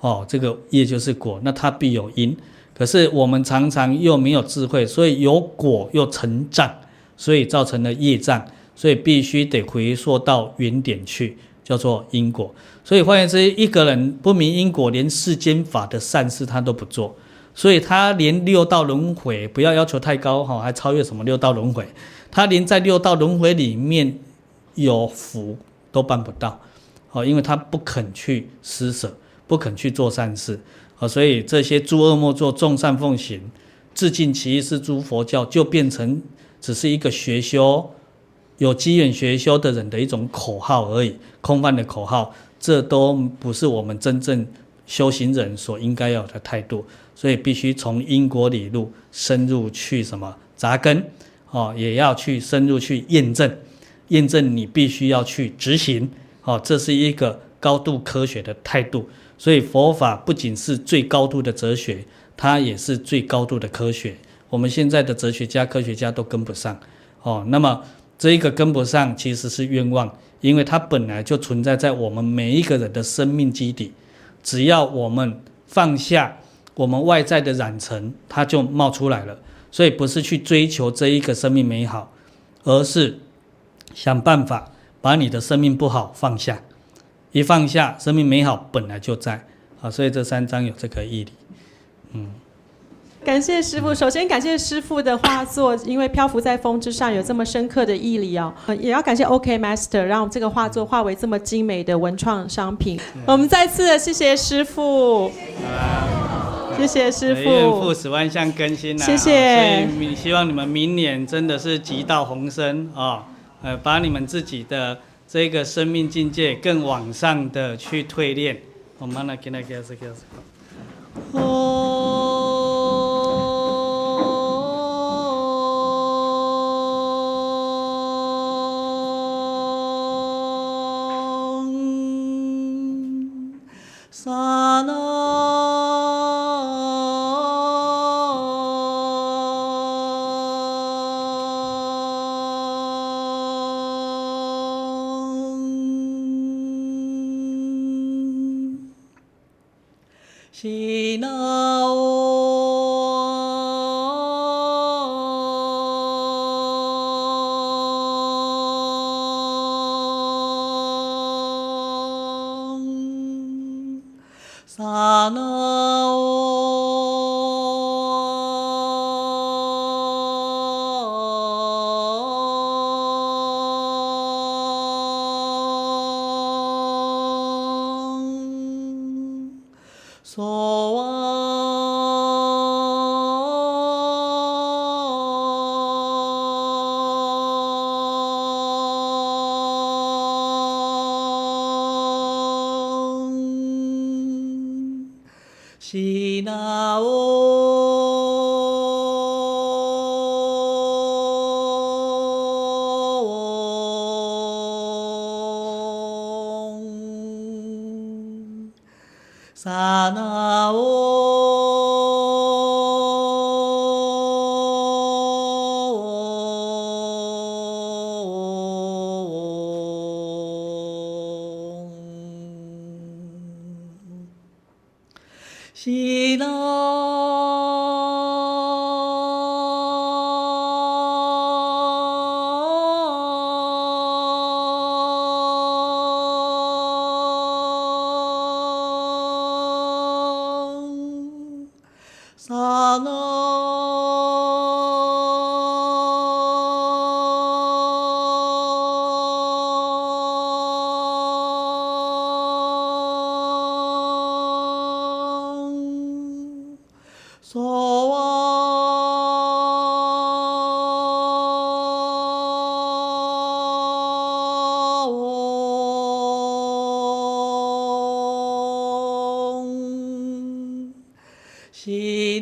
哦，这个业就是果，那它必有因。可是我们常常又没有智慧，所以有果又成障，所以造成了业障，所以必须得回溯到原点去，叫做因果。所以换言之，一个人不明因果，连世间法的善事他都不做。所以他连六道轮回不要要求太高哈，还超越什么六道轮回？他连在六道轮回里面有福都办不到，哦，因为他不肯去施舍，不肯去做善事，啊，所以这些诸恶莫作，众善奉行，自净其意是诸佛教，就变成只是一个学修有机缘学修的人的一种口号而已，空泛的口号，这都不是我们真正修行人所应该有的态度。所以必须从因果理路深入去什么扎根，哦，也要去深入去验证，验证你必须要去执行，哦，这是一个高度科学的态度。所以佛法不仅是最高度的哲学，它也是最高度的科学。我们现在的哲学家、科学家都跟不上，哦，那么这一个跟不上其实是冤枉，因为它本来就存在在我们每一个人的生命基底，只要我们放下。我们外在的染尘，它就冒出来了。所以不是去追求这一个生命美好，而是想办法把你的生命不好放下。一放下，生命美好本来就在啊。所以这三章有这个义理。嗯，感谢师傅。首先感谢师傅的画作，因为漂浮在风之上有这么深刻的毅力哦。也要感谢 OK Master，让这个画作化为这么精美的文创商品。我们再次的谢谢师父。谢谢师傅，愿复始万象更新呐、啊。谢谢。所以希望你们明年真的是吉道鸿升啊，呃，把你们自己的这个生命境界更往上的去淬炼。我们来给他开始开始。哦。米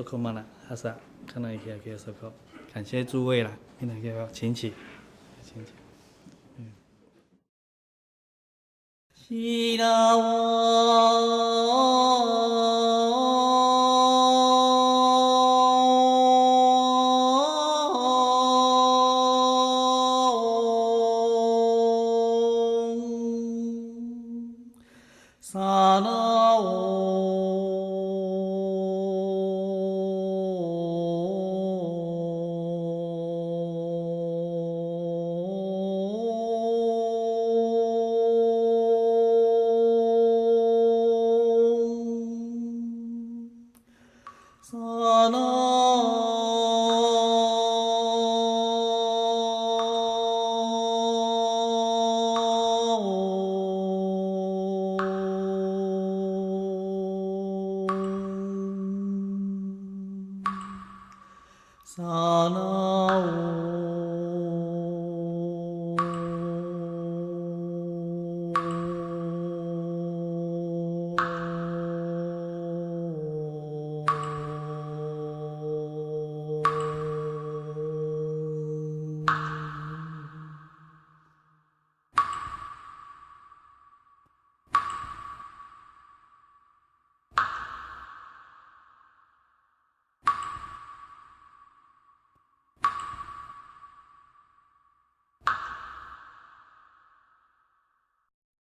西，苏克玛纳，哈萨，看到一下，给苏克，感谢诸位啦，米奈给我，请起，请起，嗯。